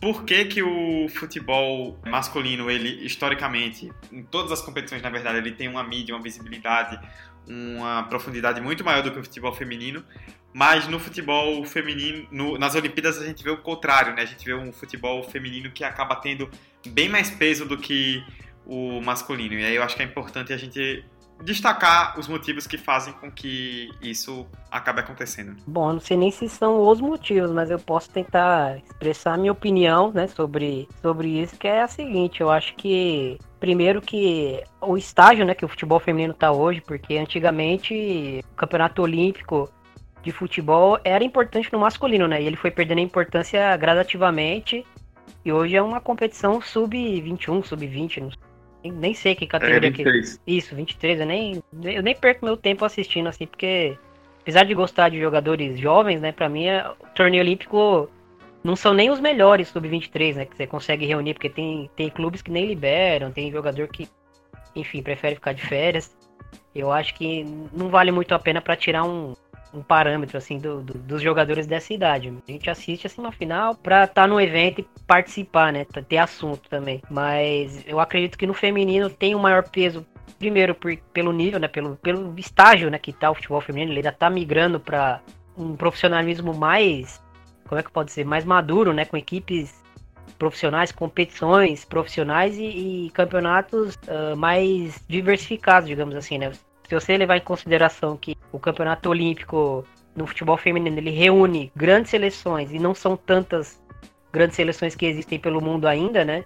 por que, que o futebol masculino, ele historicamente, em todas as competições, na verdade, ele tem uma mídia, uma visibilidade, uma profundidade muito maior do que o futebol feminino, mas no futebol feminino, no, nas Olimpíadas a gente vê o contrário, né? A gente vê um futebol feminino que acaba tendo bem mais peso do que o masculino. E aí eu acho que é importante a gente destacar os motivos que fazem com que isso acabe acontecendo. Bom, eu não sei nem se são os motivos, mas eu posso tentar expressar a minha opinião, né, sobre, sobre isso, que é a seguinte, eu acho que primeiro que o estágio, né, que o futebol feminino está hoje, porque antigamente o campeonato olímpico de futebol era importante no masculino, né? E ele foi perdendo importância gradativamente. E hoje é uma competição sub-21, sub-20, não sei nem sei que categoria é, 23. que. Isso, 23. Eu nem, eu nem perco meu tempo assistindo, assim, porque apesar de gostar de jogadores jovens, né, pra mim é, o torneio olímpico não são nem os melhores sub-23, né, que você consegue reunir, porque tem, tem clubes que nem liberam, tem jogador que, enfim, prefere ficar de férias. Eu acho que não vale muito a pena para tirar um, um parâmetro assim do, do, dos jogadores dessa idade. A gente assiste assim uma final para estar tá no evento e participar, né? Ter assunto também. Mas eu acredito que no feminino tem um maior peso primeiro por, pelo nível, né, pelo, pelo estágio, né, que tá o futebol feminino, ele ainda tá migrando para um profissionalismo mais, como é que pode ser, mais maduro, né, com equipes profissionais, competições profissionais e, e campeonatos uh, mais diversificados, digamos assim, né? Se você levar em consideração que o campeonato olímpico no futebol feminino ele reúne grandes seleções e não são tantas grandes seleções que existem pelo mundo ainda, né?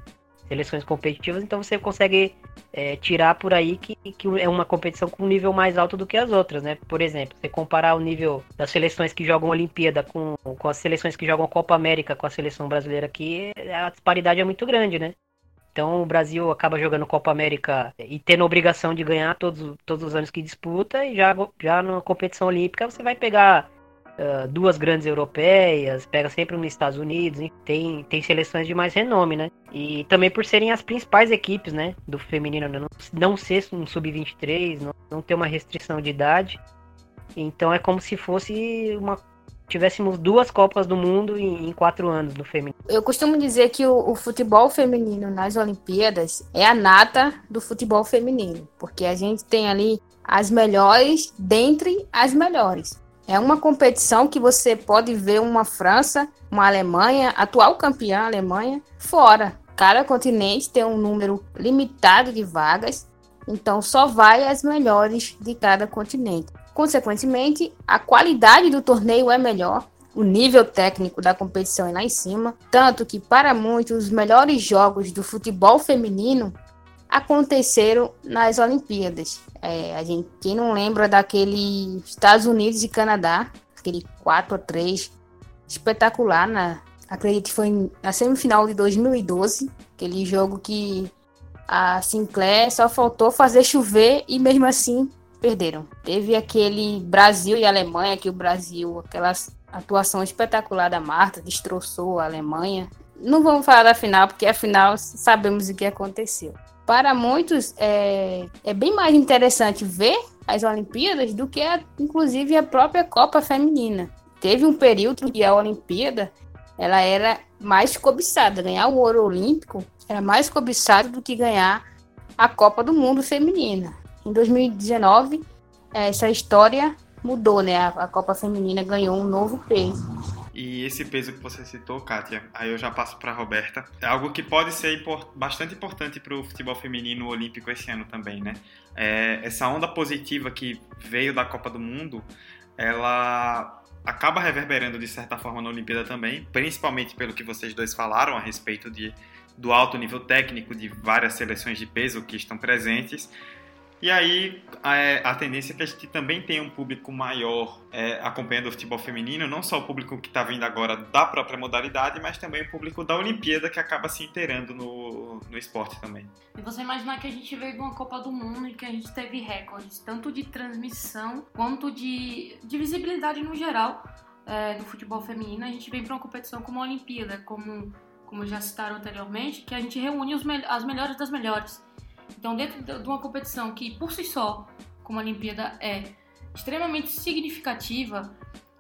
Seleções competitivas, então você consegue é, tirar por aí que, que é uma competição com um nível mais alto do que as outras, né? Por exemplo, você comparar o nível das seleções que jogam Olimpíada com, com as seleções que jogam Copa América com a seleção brasileira aqui, a disparidade é muito grande, né? Então o Brasil acaba jogando Copa América e tendo a obrigação de ganhar todos, todos os anos que disputa, e já, já na competição olímpica você vai pegar uh, duas grandes europeias, pega sempre nos Estados Unidos, tem, tem seleções de mais renome, né? E também por serem as principais equipes, né, do feminino, né? não, não ser um sub-23, não, não ter uma restrição de idade. Então é como se fosse uma tivéssemos duas Copas do Mundo em, em, quatro anos no feminino. Eu costumo dizer que o, o, futebol feminino nas Olimpíadas é a nata do futebol feminino, porque a gente tem ali as melhores dentre as melhores. É uma competição que você pode ver uma França, uma Alemanha, atual campeã Alemanha, fora. Cada continente tem um número limitado de vagas, então só vai as melhores de cada continente. Consequentemente, a qualidade do torneio é melhor, o nível técnico da competição é lá em cima, tanto que para muitos os melhores jogos do futebol feminino aconteceram nas Olimpíadas. É, a gente, quem não lembra daquele Estados Unidos e Canadá, aquele 4 a 3 espetacular na acredito que foi na semifinal de 2012, aquele jogo que a Sinclair só faltou fazer chover e mesmo assim perderam. Teve aquele Brasil e Alemanha, que o Brasil, aquela atuação espetacular da Marta, destroçou a Alemanha. Não vamos falar da final, porque afinal sabemos o que aconteceu. Para muitos, é, é bem mais interessante ver as Olimpíadas do que, a, inclusive, a própria Copa Feminina. Teve um período que a Olimpíada ela era mais cobiçada. Ganhar o ouro olímpico era mais cobiçado do que ganhar a Copa do Mundo feminina. Em 2019, essa história mudou, né? A, Copa Feminina ganhou um novo peso. E esse peso que você citou, Kátia, aí eu já passo para Roberta. É algo que pode ser bastante importante para o futebol feminino olímpico esse ano também, né? É, essa onda positiva que veio da Copa do Mundo, ela acaba reverberando de certa forma na Olimpíada também, principalmente pelo que vocês dois falaram a respeito de, do alto nível técnico de várias seleções de peso que estão presentes, e aí a, a, tendência é que a gente também tenha um público maior é, acompanhando o futebol feminino, não só o público que está vindo agora da própria modalidade, mas também o público da Olimpíada que acaba se inteirando no, no esporte também. E você imaginar que a gente veio de uma Copa do Mundo e que a gente teve recordes tanto de transmissão quanto de, de visibilidade no geral é, do futebol feminino, a gente vem para uma competição como a Olimpíada, como, como já citaram anteriormente, que a gente reúne os, as melhores das melhores. Então, dentro de uma competição que, por si só, como a Olimpíada é extremamente significativa,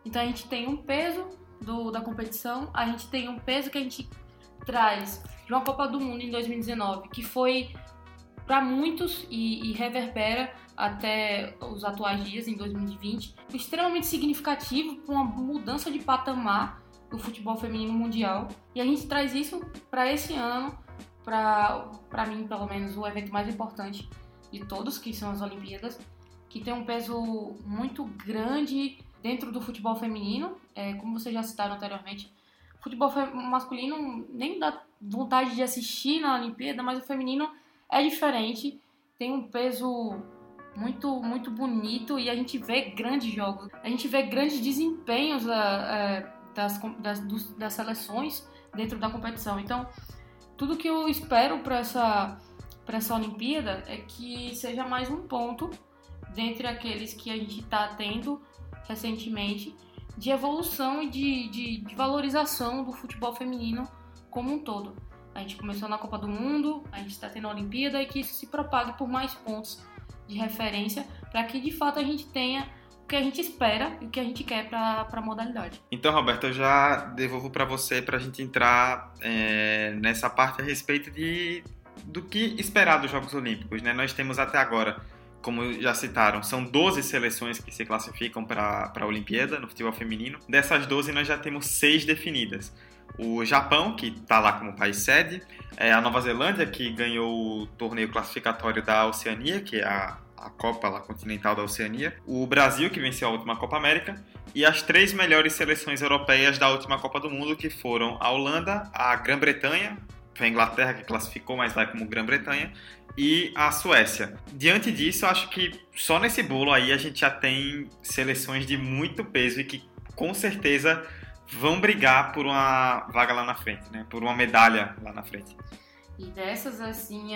então a gente tem um peso do, da competição, a gente tem um peso que a gente traz de uma Copa do Mundo em 2019, que foi para muitos e, e, reverbera até os atuais dias, em 2020, extremamente significativo para uma mudança de patamar do futebol feminino mundial. E a gente traz isso para esse ano, para mim, pelo menos, o evento mais importante de todos, que são as Olimpíadas, que tem um peso muito grande dentro do futebol feminino, é, como vocês já citaram anteriormente. Futebol masculino nem dá vontade de assistir na Olimpíada, mas o feminino é diferente, tem um peso muito muito bonito e a gente vê grandes jogos, a gente vê grandes desempenhos é, é das, das, das seleções dentro da competição. Então, tudo que eu espero para essa, essa Olimpíada é que seja mais um ponto dentre aqueles que a gente está tendo recentemente de evolução e de, de, de, valorização do futebol feminino como um todo. A gente começou na Copa do Mundo, a gente está tendo a Olimpíada e que isso se propague por mais pontos de referência para que de fato a gente tenha que a gente espera e o que a gente quer para a modalidade. Então, Roberto, eu já devolvo para você para a gente entrar é, nessa parte a respeito de, do que esperar dos Jogos Olímpicos. Né? Nós temos até agora como já citaram, são 12 seleções que se classificam para a Olimpíada no futebol feminino. Dessas 12, nós já temos seis definidas. O Japão, que está lá como país sede, é a Nova Zelândia, que ganhou o torneio classificatório da Oceania, que é a, a Copa lá, continental da Oceania, o Brasil, que venceu a última Copa América, e as três melhores seleções europeias da última Copa do Mundo, que foram a Holanda, a Grã-Bretanha, foi a Inglaterra que classificou, mas vai como Grã-Bretanha, e a Suécia. Diante disso, acho que só nesse bolo aí a gente já tem seleções de muito peso e que com certeza vão brigar por uma vaga lá na frente, né? Por uma medalha lá na frente. E dessas, assim,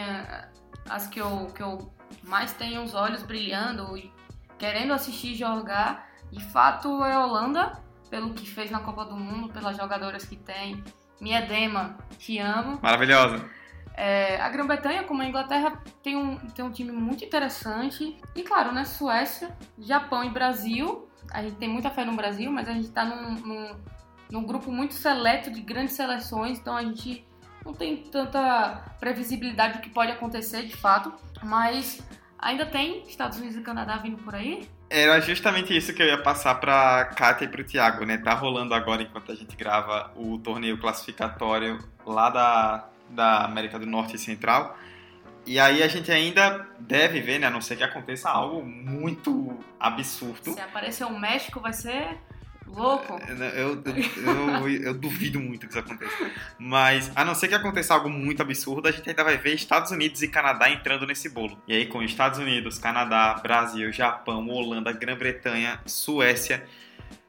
as que eu, que eu mais tenho os olhos brilhando e querendo assistir jogar, de fato é Holanda, pelo que fez na Copa do Mundo, pelas jogadoras que tem. Minha Dema, te amo. Maravilhosa. É, a Grã-Bretanha, como a Inglaterra, tem um, tem um time muito interessante. E claro, né, Suécia, Japão e Brasil. A gente tem muita fé no Brasil, mas a gente está num, num, num grupo muito seleto de grandes seleções, então a gente não tem tanta previsibilidade do que pode acontecer de fato. Mas ainda tem Estados Unidos e Canadá vindo por aí. Era justamente isso que eu ia passar para Kátia e para o Thiago, né? Tá rolando agora, enquanto a gente grava, o torneio classificatório lá da da América do Norte e Central. E aí a gente ainda deve ver, né? A não ser que aconteça algo muito absurdo. Se aparecer um México, vai ser louco. É, eu, eu, eu, eu, duvido muito que isso aconteça. Mas, a não ser que aconteça algo muito absurdo, a gente ainda vai ver Estados Unidos e Canadá entrando nesse bolo. E aí, com Estados Unidos, Canadá, Brasil, Japão, Holanda, Grã-Bretanha, Suécia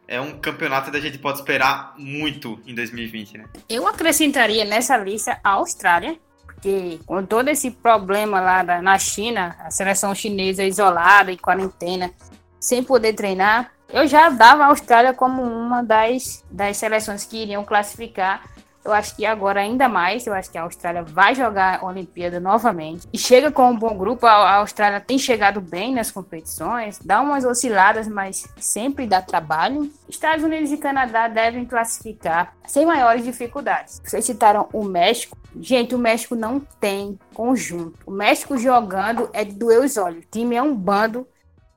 é um campeonato que a gente pode esperar muito em 2020, né? Eu acrescentaria nessa lista a Austrália, porque com todo esse problema lá da, na China, a seleção chinesa isolada em quarentena, sem poder treinar, eu já dava a Austrália como uma das, das seleções que iriam classificar eu acho que agora ainda mais, eu acho que a Austrália vai jogar a Olimpíada novamente. E chega com um bom grupo, a Austrália tem chegado bem nas competições, dá umas osciladas, mas sempre dá trabalho. Estados Unidos e Canadá devem classificar sem maiores dificuldades. Vocês citaram o México. Gente, o México não tem conjunto. O México jogando é de doer os olhos. O time é um bando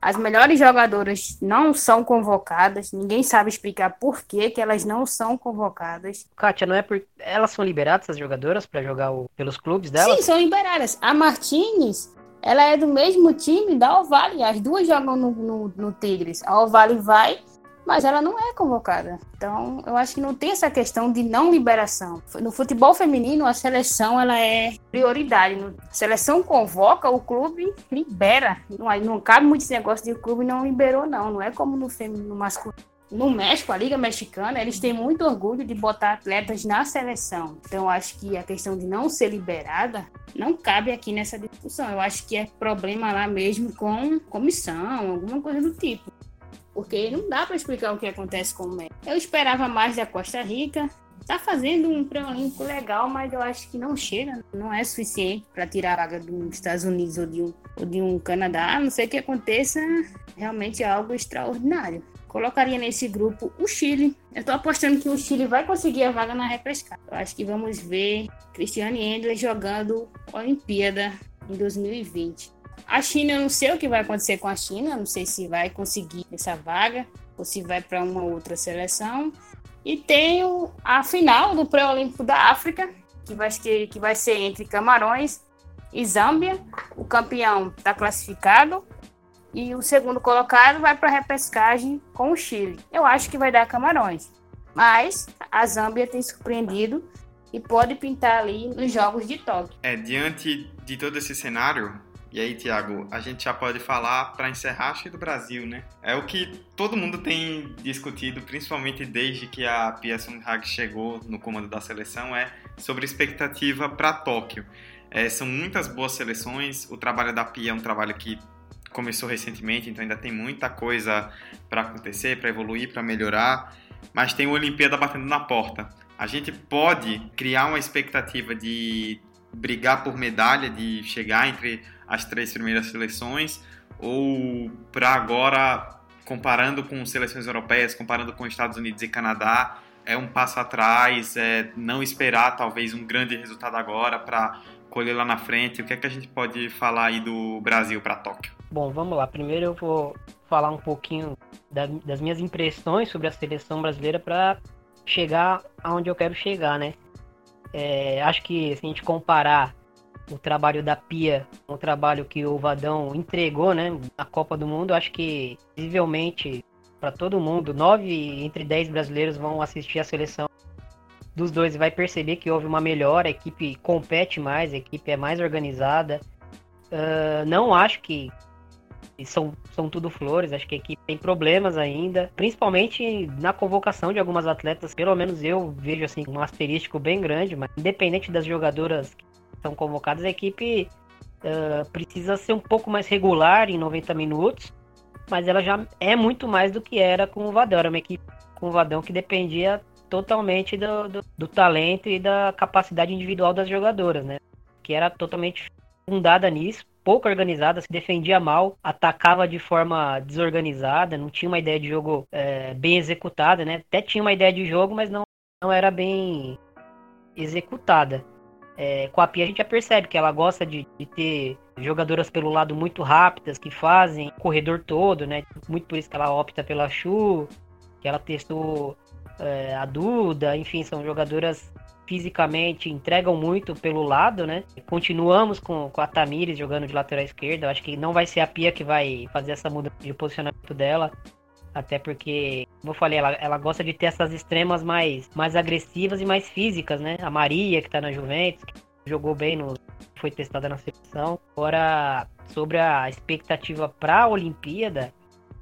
as melhores jogadoras não são convocadas, ninguém sabe explicar por que, que elas não são convocadas. Kátia, não é por. Elas são liberadas, as jogadoras, para jogar o... pelos clubes delas? Sim, são liberadas. A Martinez, ela é do mesmo time da Ovale, as duas jogam no, no, no Tigres. A Ovale vai mas ela não é convocada. Então, eu acho que não tem essa questão de não liberação. No futebol feminino, a seleção ela é prioridade. A seleção convoca, o clube libera. Não, não cabe muito esse negócio de o clube não liberou, não. Não é como no feminino masculino. No México, a Liga Mexicana, eles têm muito orgulho de botar atletas na seleção. Então, acho que a questão de não ser liberada não cabe aqui nessa discussão. Eu acho que é problema lá mesmo com comissão, alguma coisa do tipo porque não dá para explicar o que acontece com o México. Eu esperava mais da Costa Rica. Tá fazendo um pré-olímpico legal, mas eu acho que não chega, não é suficiente para tirar a vaga dos Estados Unidos ou de, um, ou de um Canadá, a não ser que aconteça realmente algo extraordinário. colocaria nesse grupo o Chile. Eu tô apostando que o Chile vai conseguir a vaga na repescagem. Eu acho que vamos ver Cristiane Endler jogando Olimpíada em 2020. A China, eu não sei o que vai acontecer com a China, não sei se vai conseguir essa vaga ou se vai para uma outra seleção. E tem a final do pré-olímpico da África, que vai, que vai ser entre Camarões e Zâmbia. O campeão está classificado e o segundo colocado vai para a repescagem com o Chile. Eu acho que vai dar Camarões. Mas a Zâmbia tem surpreendido e pode pintar ali nos Jogos de Tóquio. É, diante de todo esse cenário, e aí, Tiago, a gente já pode falar para encerrar acho do Brasil, né? É o que todo mundo tem discutido, principalmente desde que a Pia Sundhage chegou no comando da seleção, é sobre expectativa para Tóquio. É, são muitas boas seleções, o trabalho da Pia é um trabalho que começou recentemente, então ainda tem muita coisa para acontecer, para evoluir, para melhorar, mas tem o Olimpíada batendo na porta. A gente pode criar uma expectativa de brigar por medalha, de chegar entre as três primeiras seleções, ou para agora, comparando com seleções europeias, comparando com Estados Unidos e Canadá, é um passo atrás, é não esperar talvez um grande resultado agora para colher lá na frente. O que é que a gente pode falar aí do Brasil para Tóquio? Bom, vamos lá. Primeiro eu vou falar um pouquinho da, das minhas impressões sobre a seleção brasileira para chegar aonde eu quero chegar, né? É, acho que se a gente comparar o trabalho da Pia o trabalho que o Vadão entregou, né, na Copa do Mundo, acho que visivelmente para todo mundo, nove entre dez brasileiros vão assistir a seleção dos dois e vai perceber que houve uma melhora, a equipe compete mais, a equipe é mais organizada. Uh, não acho que são, são tudo flores, acho que a equipe tem problemas ainda, principalmente na convocação de algumas atletas, pelo menos eu vejo assim um asterístico bem grande, mas independente das jogadoras que são convocadas, a equipe uh, precisa ser um pouco mais regular em 90 minutos, mas ela já é muito mais do que era com o Vadão, era uma equipe com o Vadão que dependia totalmente do, do, do talento e da capacidade individual das jogadoras, né? Que era totalmente fundada nisso, pouco organizada, se defendia mal, atacava de forma desorganizada, não tinha uma ideia de jogo é, bem executada, né? Até tinha uma ideia de jogo, mas não, não era bem executada. É, com a Pia a gente já percebe que ela gosta de, de, ter jogadoras pelo lado muito rápidas, que fazem o corredor todo, né? Muito por isso que ela opta pela Chu, que ela testou é, a Duda, enfim, são jogadoras fisicamente entregam muito pelo lado, né? Continuamos com, com a Tamires jogando de lateral esquerda. Eu acho que não vai ser a Pia que vai fazer essa mudança de posicionamento dela. Até porque, como eu falei, ela, ela gosta de ter essas extremas mais, mais agressivas e mais físicas, né? A Maria, que tá na Juventus, que jogou bem no. foi testada na seleção. Agora, sobre a expectativa para a Olimpíada,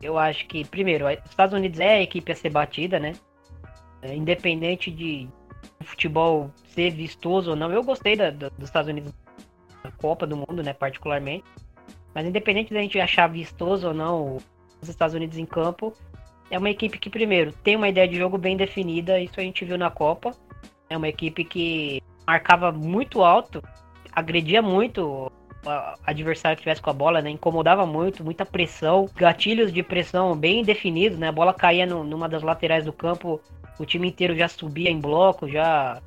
eu acho que, primeiro, os Estados Unidos é a equipe a ser batida, né? É, independente de futebol ser vistoso ou não, eu gostei da, da, dos Estados Unidos na Copa do Mundo, né, particularmente. Mas independente da gente achar vistoso ou não os Estados Unidos em campo, é uma equipe que, primeiro, tem uma ideia de jogo bem definida, isso a gente viu na Copa. É uma equipe que marcava muito alto, agredia muito adversário que tivesse com a bola, né? Incomodava muito, muita pressão, gatilhos de pressão bem definidos, né? A bola caía no, numa das laterais do campo, o time inteiro já subia em bloco, já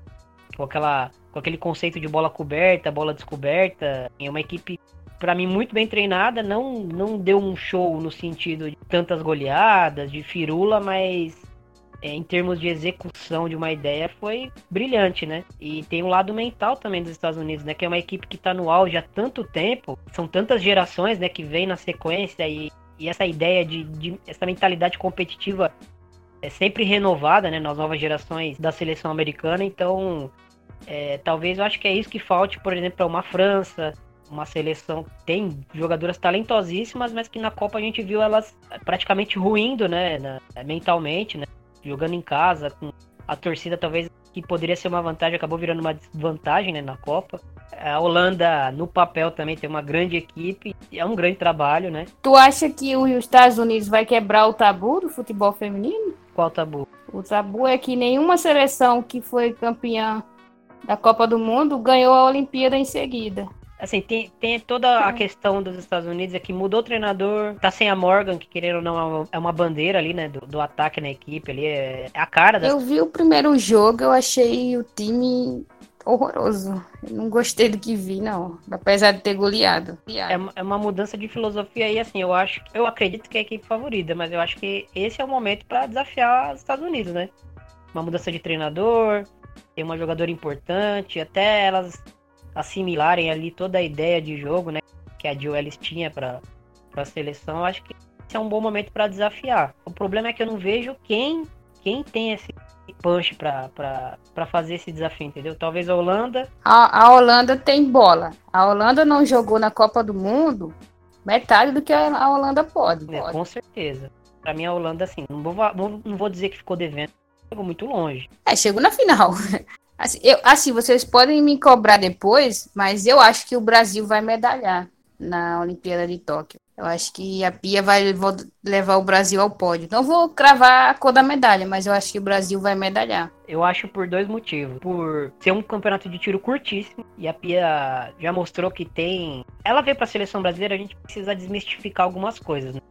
com aquela com aquele conceito de bola coberta, bola descoberta. É uma equipe para mim muito bem treinada, não não deu um show no sentido de tantas goleadas, de firula, mas é, em termos de execução de uma ideia foi brilhante, né? E tem um lado mental também dos Estados Unidos, né? Que é uma equipe que está no auge há tanto tempo, são tantas gerações, né? Que vem na sequência e, e essa ideia de, de essa mentalidade competitiva é sempre renovada, né, nas novas gerações da seleção americana. Então, é, talvez eu acho que é isso que falte, por exemplo, para uma França, uma seleção que tem jogadoras talentosíssimas, mas que na Copa a gente viu elas praticamente ruindo, né, na, mentalmente, né, jogando em casa, com a torcida talvez que poderia ser uma vantagem, acabou virando uma desvantagem, né, na Copa. A Holanda, no papel, também tem uma grande equipe, é um grande trabalho, né? Tu acha que os Estados Unidos vai quebrar o tabu do futebol feminino? Qual tabu? O tabu é que nenhuma seleção que foi campeã da Copa do Mundo ganhou a Olimpíada em seguida. Assim, tem, tem toda a questão dos Estados Unidos é que mudou o treinador, tá sem a Morgan, que querendo ou não é uma bandeira ali, né, do, do ataque na equipe ali, é, é a cara da... Eu vi o primeiro jogo, eu achei o time horroroso. Eu não gostei do que vi, não. Apesar de ter goleado. É, é uma mudança de filosofia aí, assim, eu acho, eu acredito que é a equipe favorita, mas eu acho que esse é o momento para desafiar os Estados Unidos, né? Uma mudança de treinador, tem uma jogadora importante, até elas assimilarem ali toda a ideia de jogo, né? Que a Jill Ellis tinha para a seleção, acho que esse é um bom momento para desafiar. O problema é que eu não vejo quem quem tem esse punch para fazer esse desafio, entendeu? Talvez a Holanda. A, a, Holanda tem bola. A Holanda não jogou na Copa do Mundo metade do que a, Holanda pode. É, pode. Com certeza. Para mim, a Holanda, assim, não vou, não vou dizer que ficou devendo, chegou muito longe. É, chegou na final. Assim, eu, assim, vocês podem me cobrar depois, mas eu acho que o Brasil vai medalhar na Olimpíada de Tóquio. Eu acho que a Pia vai levar o Brasil ao pódio. Não vou cravar a cor da medalha, mas eu acho que o Brasil vai medalhar. Eu acho por dois motivos. Por ser um campeonato de tiro curtíssimo, e a Pia já mostrou que tem. Ela veio para a seleção brasileira, a gente precisa desmistificar algumas coisas. Né?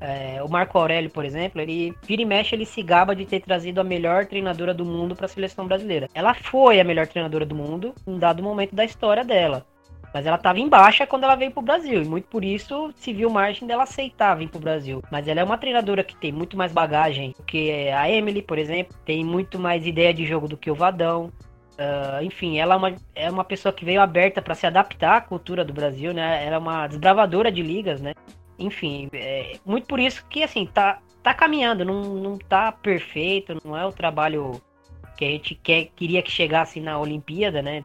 É, o Marco Aurélio, por exemplo, ele vira e mexe, ele se gaba de ter trazido a melhor treinadora do mundo para a seleção brasileira. Ela foi a melhor treinadora do mundo em dado momento da história dela. Mas ela estava em baixa quando ela veio pro Brasil. E muito por isso se viu margem dela aceitar vir pro Brasil. Mas ela é uma treinadora que tem muito mais bagagem do que a Emily, por exemplo. Tem muito mais ideia de jogo do que o Vadão. Uh, enfim, ela é uma, é uma pessoa que veio aberta para se adaptar à cultura do Brasil, né? Ela é uma desbravadora de ligas, né? Enfim, é muito por isso que, assim, tá, tá caminhando, não, não tá perfeito, não é o trabalho que a gente quer, queria que chegasse na Olimpíada, né?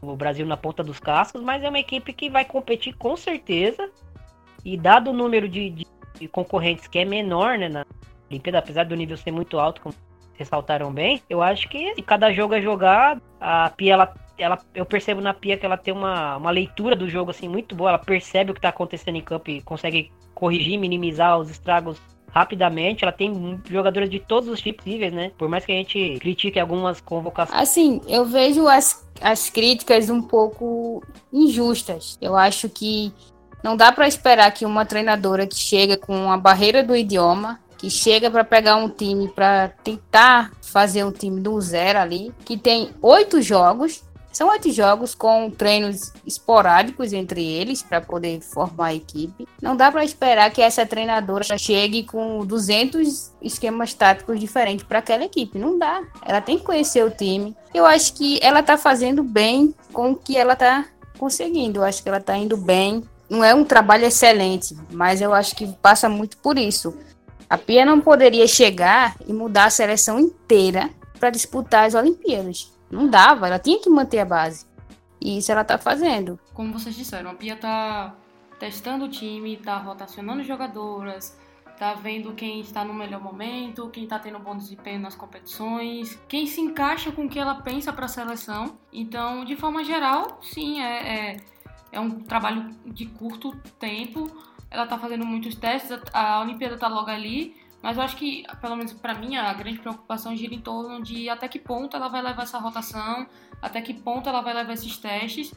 o Brasil na ponta dos cascos, mas é uma equipe que vai competir com certeza. E dado o número de, de, de concorrentes que é menor, né, na Olimpíada, apesar do nível ser muito alto, como ressaltaram bem, eu acho que cada jogo é jogado, a Pia, ela, ela, eu percebo na Pia que ela tem uma, uma leitura do jogo assim muito boa, ela percebe o que está acontecendo em campo e consegue corrigir, minimizar os estragos rapidamente. Ela tem jogadoras de todos os tipos níveis, né? Por mais que a gente critique algumas convocações. Assim, eu vejo as, as críticas um pouco injustas. Eu acho que não dá para esperar que uma treinadora que chega com a barreira do idioma, que chega para pegar um time para tentar fazer um time do zero ali, que tem oito jogos são oito jogos com treinos esporádicos entre eles para poder formar a equipe. Não dá para esperar que essa treinadora chegue com 200 esquemas táticos diferentes para aquela equipe. Não dá. Ela tem que conhecer o time. Eu acho que ela está fazendo bem com o que ela está conseguindo. Eu acho que ela está indo bem. Não é um trabalho excelente, mas eu acho que passa muito por isso. A Pia não poderia chegar e mudar a seleção inteira para disputar as Olimpíadas. Não dava, ela tinha que manter a base. E isso ela tá fazendo. Como vocês disseram, a Pia tá testando o time, tá rotacionando jogadoras, tá vendo quem está no melhor momento, quem tá tendo bom desempenho nas competições, quem se encaixa com o que ela pensa para a seleção. Então, de forma geral, sim, é, é, é, um trabalho de curto tempo. Ela tá fazendo muitos testes, a Olimpíada tá logo ali. Mas eu acho que, pelo menos para mim, a grande preocupação gira em torno de até que ponto ela vai levar essa rotação, até que ponto ela vai levar esses testes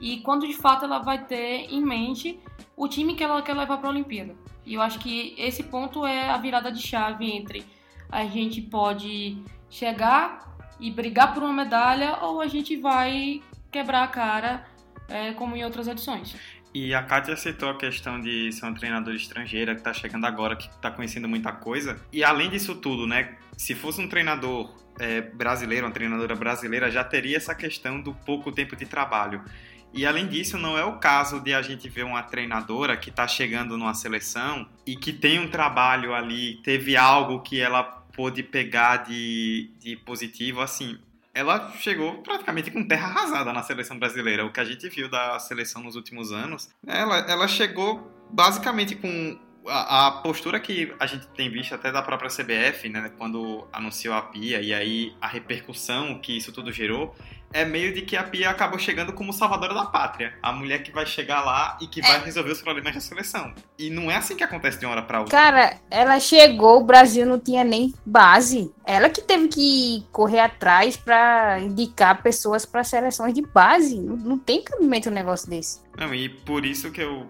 e quando de fato ela vai ter em mente o time que ela quer levar para a Olimpíada. E eu acho que esse ponto é a virada de chave entre a gente pode chegar e brigar por uma medalha ou a gente vai quebrar a cara é, como em outras edições. E a Kátia citou a questão de ser uma treinadora estrangeira que está chegando agora, que está conhecendo muita coisa. E além disso tudo, né? Se fosse um treinador é, brasileiro, uma treinadora brasileira, já teria essa questão do pouco tempo de trabalho. E além disso, não é o caso de a gente ver uma treinadora que está chegando numa seleção e que tem um trabalho ali, teve algo que ela pôde pegar de, de positivo, assim ela chegou praticamente com terra arrasada na seleção brasileira. O que a gente viu da seleção nos últimos anos, ela, ela chegou basicamente com a, a, postura que a gente tem visto até da própria CBF, né, quando anunciou a PIA e aí a repercussão que isso tudo gerou, é meio de que a Pia acabou chegando como salvadora da pátria. A mulher que vai chegar lá e que vai resolver os problemas da seleção. E não é assim que acontece de uma hora pra outra. Cara, ela chegou, o Brasil não tinha nem base. Ela que teve que correr atrás pra indicar pessoas para seleções de base. Não, não tem cabimento um negócio desse. Não, e por isso que eu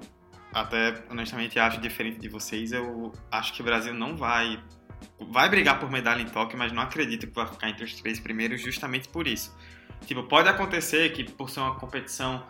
até honestamente acho diferente de vocês. Eu acho que o Brasil não vai vai brigar por medalha em Tóquio, mas não acredito que vai ficar entre os três primeiros justamente por isso. Tipo, pode acontecer que por ser uma competição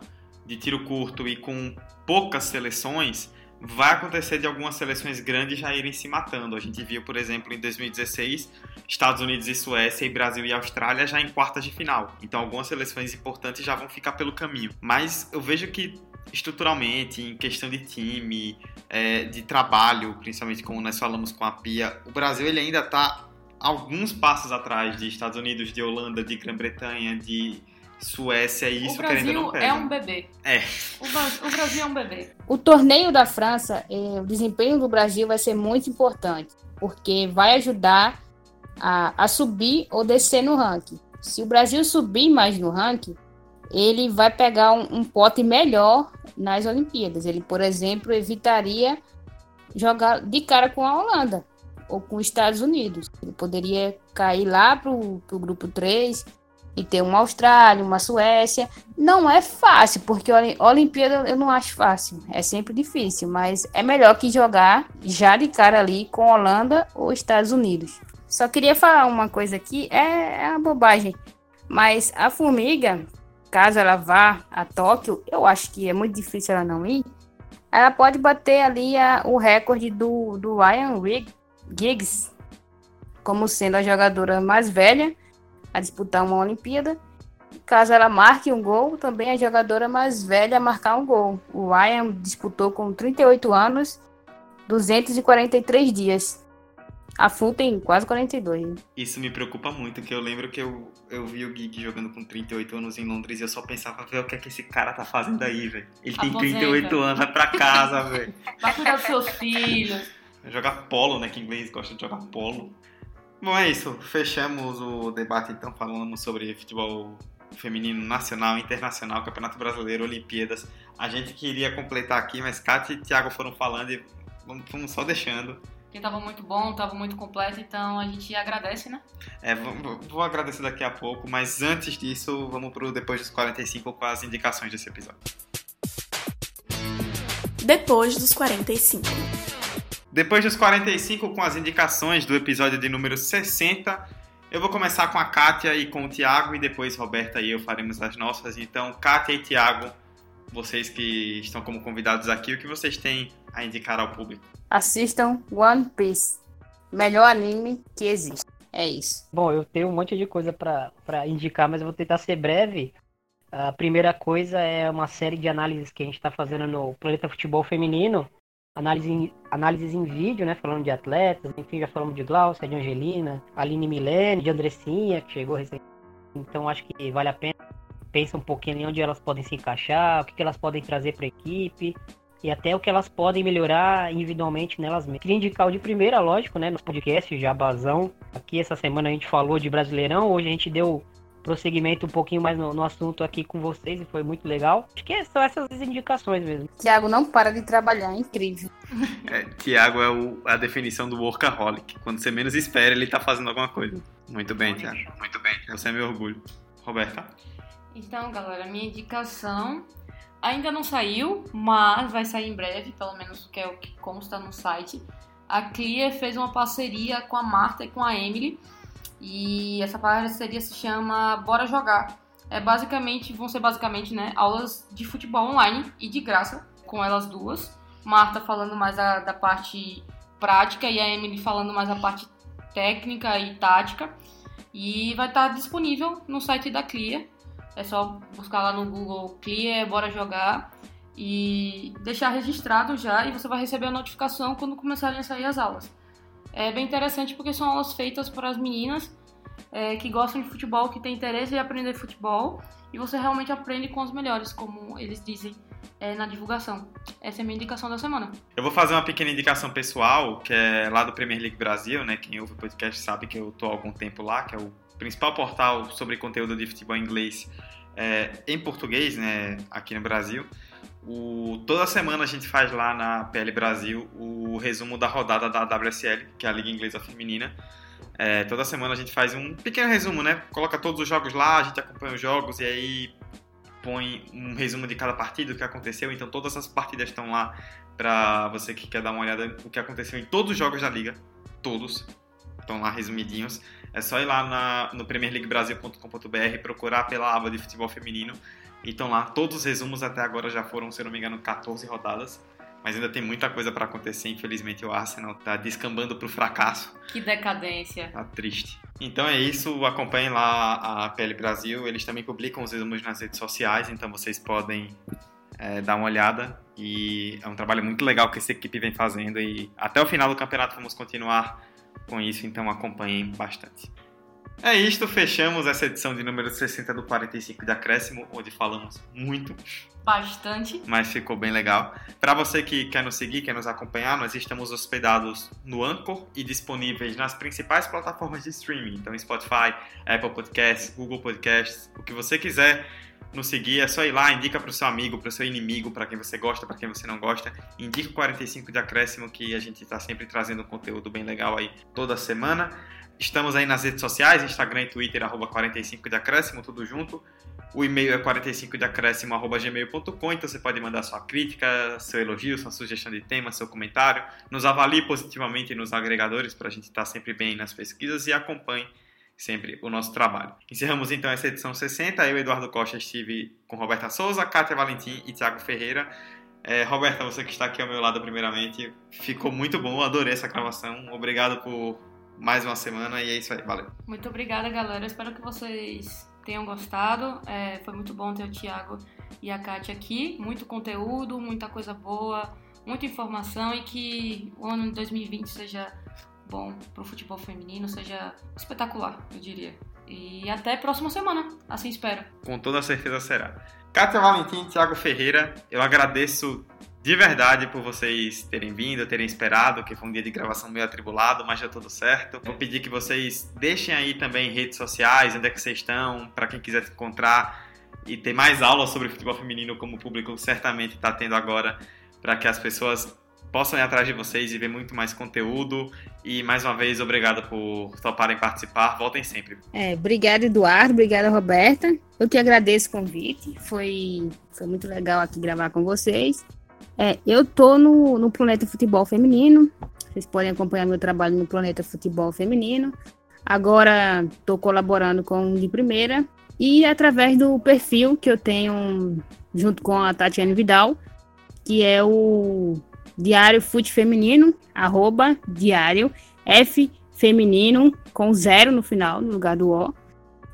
de tiro curto e com poucas seleções, vai acontecer de algumas seleções grandes já irem se matando. A gente viu, por exemplo, em 2016, Estados Unidos e Suécia e Brasil e Austrália já em quartas de final. Então algumas seleções importantes já vão ficar pelo caminho. Mas eu vejo que estruturalmente, em questão de time, é, de trabalho, principalmente como nós falamos com a Pia, o Brasil ele ainda está alguns passos atrás de Estados Unidos, de Holanda, de Grã-Bretanha, de Suécia e isso o Brasil não é um bebê. É. O, o Brasil é um bebê. O torneio da França, eh, o desempenho do Brasil vai ser muito importante, porque vai ajudar a, a subir ou descer no ranking. Se o Brasil subir mais no ranking, ele vai pegar um, um pote melhor nas Olimpíadas. Ele, por exemplo, evitaria jogar de cara com a Holanda ou com os Estados Unidos. Ele poderia cair lá para o grupo 3 e ter uma Austrália, uma Suécia. Não é fácil, porque a Oli- Olimpíada eu não acho fácil. É sempre difícil, mas é melhor que jogar já de cara ali com Holanda ou Estados Unidos. Só queria falar uma coisa aqui, é, é uma bobagem. Mas a Formiga, caso ela vá a Tóquio, eu acho que é muito difícil ela não ir. Ela pode bater ali a- o recorde do, do Ryan Giggs, como sendo a jogadora mais velha a disputar uma Olimpíada. Caso ela marque um gol, também a jogadora mais velha a marcar um gol. O Ryan disputou com 38 anos, 243 dias. A Fu tem quase 42. hein? Isso me preocupa muito, que eu lembro que eu, eu vi o Gig jogando com 38 anos em Londres e eu só pensava, ver o que é que esse cara tá fazendo aí, velho. Ele tem Aposenta. 38 anos, vai pra casa, velho. Vai cuidar dos seus filhos. Jogar polo, né? Que inglês gosta de jogar polo. Bom, é isso. Fechamos o debate então falando sobre futebol feminino nacional, internacional, Campeonato Brasileiro, Olimpíadas. A gente queria completar aqui, mas Kátia e Thiago foram falando e vamos vamos só deixando. Que tava muito bom, tava muito completo, então a gente agradece, né? É, vou, vou- vou agradecer daqui a pouco, mas antes disso, vamos pro Depois dos 45 com as indicações desse episódio. Depois dos 45. Depois dos 45, com as indicações do episódio de número 60, eu vou começar com a Kátia e com o Thiago, e depois Roberta e eu faremos as nossas. Então, Kátia e Thiago, vocês que estão como convidados aqui, o que vocês têm a indicar ao público? Assistam One Piece. Melhor anime que existe. É isso. Bom, eu tenho um monte de coisa pra pra indicar, mas eu vou tentar ser breve. A primeira coisa é uma série de análises que a gente está fazendo no Planeta Futebol Feminino. Análise em- análises em vídeo, né? Falando de atletas, enfim, já falamos de Glaucia, de Angelina, Aline Milene, de Andressinha, que chegou recentemente. Então acho que vale a pena. Pensa um pouquinho em onde elas podem se encaixar, o que, que elas podem trazer para a equipe e até o que elas podem melhorar individualmente nelas mesmas. Queria indicar o de primeira, lógico, né? No podcast Jabazão. Aqui essa semana a gente falou de Brasileirão, hoje a gente deu prosseguimento um pouquinho mais no, no assunto aqui com vocês e foi muito legal. Acho que são essas as indicações mesmo. Tiago não para de trabalhar, é incrível. É, Thiago é o- a definição do workaholic. Quando você menos espera, ele tá fazendo alguma coisa. Muito bem, Thiago. Muito bem. Você é meu orgulho. Roberta? Então, galera, minha indicação ainda não saiu, mas vai sair em breve, pelo menos que é o que consta no site. A Clear fez uma parceria com a Marta e com a Emily, e essa parceria se chama Bora Jogar. É basicamente, vão ser basicamente, né, aulas de futebol online e de graça com elas duas. Marta falando mais da, da parte prática e a Emily falando mais a parte técnica e tática. E vai estar disponível no site da Clear. É só buscar lá no Google Clear, bora jogar e deixar registrado já e você vai receber a notificação quando começarem a sair as aulas. É bem interessante porque são aulas feitas para as meninas é, que gostam de futebol, que têm interesse em aprender futebol e você realmente aprende com os melhores, como eles dizem é, na divulgação. Essa é a minha indicação da semana. Eu vou fazer uma pequena indicação pessoal, que é lá do Premier League Brasil, né? Quem ouve o podcast sabe que eu tô há algum tempo lá, que é o principal portal sobre conteúdo de futebol inglês é, em português, né, aqui no Brasil. O, toda semana a gente faz lá na PL Brasil o resumo da rodada da WSL, que é a Liga Inglesa Feminina. É, toda semana a gente faz um pequeno resumo, né? Coloca todos os jogos lá, a gente acompanha os jogos e aí põe um resumo de cada partida, o que aconteceu. Então todas as partidas estão lá para você que quer dar uma olhada o que aconteceu em todos os jogos da liga, todos estão lá resumidinhos. É só ir lá na, no premierleaguebrasil.com.br procurar pela aba de futebol feminino e estão lá todos os resumos até agora já foram, se eu não me engano, 14 rodadas. Mas ainda tem muita coisa para acontecer. Infelizmente, o Arsenal tá descambando pro fracasso. Que decadência. Tá triste. Então é isso. Acompanhem lá a PL Brasil. Eles também publicam os resumos nas redes sociais, então vocês podem é, dar uma olhada. E é um trabalho muito legal que essa equipe vem fazendo. E até o final do campeonato vamos continuar com isso, então acompanhem bastante. É isto, fechamos essa edição de número 60 do 45 de Acréscimo, onde falamos muito. Bastante. Mas ficou bem legal. Para você que quer nos seguir, quer nos acompanhar, nós estamos hospedados no Anchor e disponíveis nas principais plataformas de streaming. Então, Spotify, Apple Podcasts, Google Podcasts, o que você quiser nos seguir, é só ir lá, indica para o seu amigo, para o seu inimigo, para quem você gosta, para quem você não gosta. Indica o 45 de acréscimo que a gente está sempre trazendo conteúdo bem legal aí toda semana. Estamos aí nas redes sociais, Instagram e Twitter, arroba 45 de acréscimo, tudo junto. O e-mail é 45 de acréscimo, gmail.com, então você pode mandar sua crítica, seu elogio, sua sugestão de tema, seu comentário. Nos avalie positivamente nos agregadores para a gente estar tá sempre bem nas pesquisas e acompanhe sempre o nosso trabalho. Encerramos então essa edição 60. Eu, Eduardo Costa, estive com Roberta Souza, Kátia Valentim e Tiago Ferreira. É, Roberta, você que está aqui ao meu lado primeiramente, ficou muito bom, adorei essa gravação. Obrigado por mais uma semana e é isso aí, valeu. Muito obrigada, galera. Espero que vocês tenham gostado. É, foi muito bom ter o Tiago e a Kátia aqui. Muito conteúdo, muita coisa boa, muita informação e que o ano de 2020 seja bom para o futebol feminino, seja espetacular, eu diria. E até próxima semana, assim espero. Com toda certeza será. Cátia Valentim, Thiago Ferreira, eu agradeço de verdade por vocês terem vindo, terem esperado, que foi um dia de gravação meio atribulado, mas já tudo certo. Vou pedir que vocês deixem aí também redes sociais, onde é que vocês estão, para quem quiser se encontrar e ter mais aulas sobre futebol feminino, como o público certamente está tendo agora, para que as pessoas possam ir atrás de vocês e ver muito mais conteúdo. E mais uma vez, obrigado por toparem participar. Voltem sempre. É, obrigada, Eduardo. Obrigada, Roberta. Eu que agradeço o convite. Foi, foi muito legal aqui gravar com vocês. É, eu tô no, no Planeta Futebol Feminino. Vocês podem acompanhar meu trabalho no Planeta Futebol Feminino. Agora estou colaborando com o de primeira e através do perfil que eu tenho junto com a Tatiane Vidal, que é o Diário Fute Feminino, arroba Diário F Feminino, com zero no final, no lugar do O.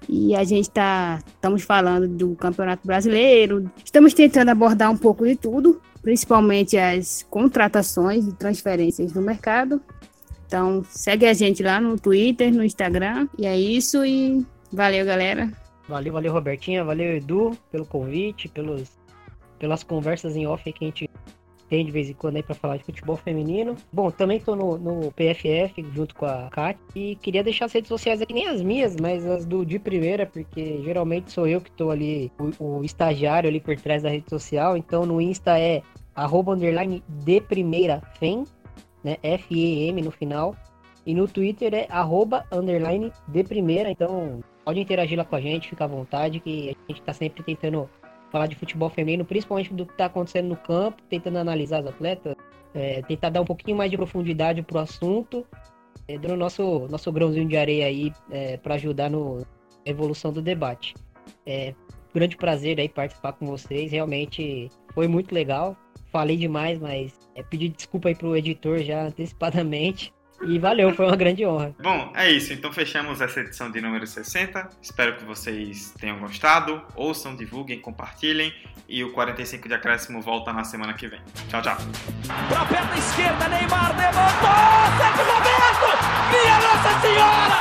E a gente tá, estamos falando do Campeonato Brasileiro, estamos tentando abordar um pouco de tudo, principalmente as contratações e transferências do mercado. Então, segue a gente lá no Twitter, no Instagram. E é isso e valeu, galera. Valeu, valeu, Robertinha. Valeu, Edu, pelo convite, pelos, pelas conversas em off que a gente tem de vez em quando aí para falar de futebol feminino. Bom, também estou no, no, PFF junto com a Kat e queria deixar as redes sociais aqui, nem as minhas, mas as do de primeira, porque geralmente sou eu que estou ali, o, o, estagiário ali por trás da rede social. Então no Insta é arroba underline de primeira fem, né? F-E-M no final. E no Twitter é arroba underline de primeira. Então pode interagir lá com a gente, fica à vontade, que a gente está sempre tentando falar de futebol feminino, principalmente do que está acontecendo no campo, tentando analisar as atletas, é, tentar dar um pouquinho mais de profundidade para o assunto, é, dando nosso, nosso grãozinho de areia aí é, para ajudar na evolução do debate. É, grande prazer aí participar com vocês, realmente foi muito legal. Falei demais, mas é, pedir desculpa aí pro editor já antecipadamente. E valeu, foi uma grande honra. Bom, é isso. Então fechamos essa edição de número 60. Espero que vocês tenham gostado. Ouçam, divulguem, compartilhem. E o 45 de acréscimo volta na semana que vem. Tchau, tchau. Pra perna esquerda, Neymar levantou! Sérgio Roberto! Minha Nossa Senhora!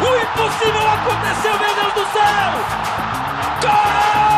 O impossível aconteceu, meu Deus do céu! Gol!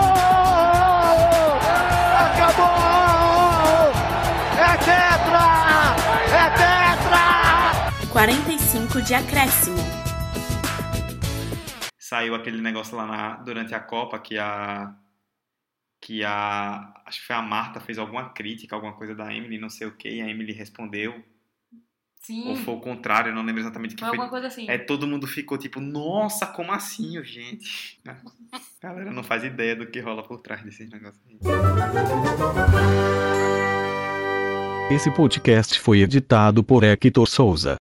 45 de acréscimo. Saiu aquele negócio lá na- durante a Copa que a. Que a. Acho que foi a Marta fez alguma crítica, alguma coisa da Emily, não sei o que, e a Emily respondeu. Sim, Ou foi o contrário, não lembro exatamente o que foi foi. alguma coisa assim. É, todo mundo ficou tipo, nossa, como assim, gente? A galera não faz ideia do que rola por trás desses negócios aí. Esse podcast foi editado por Hector Souza.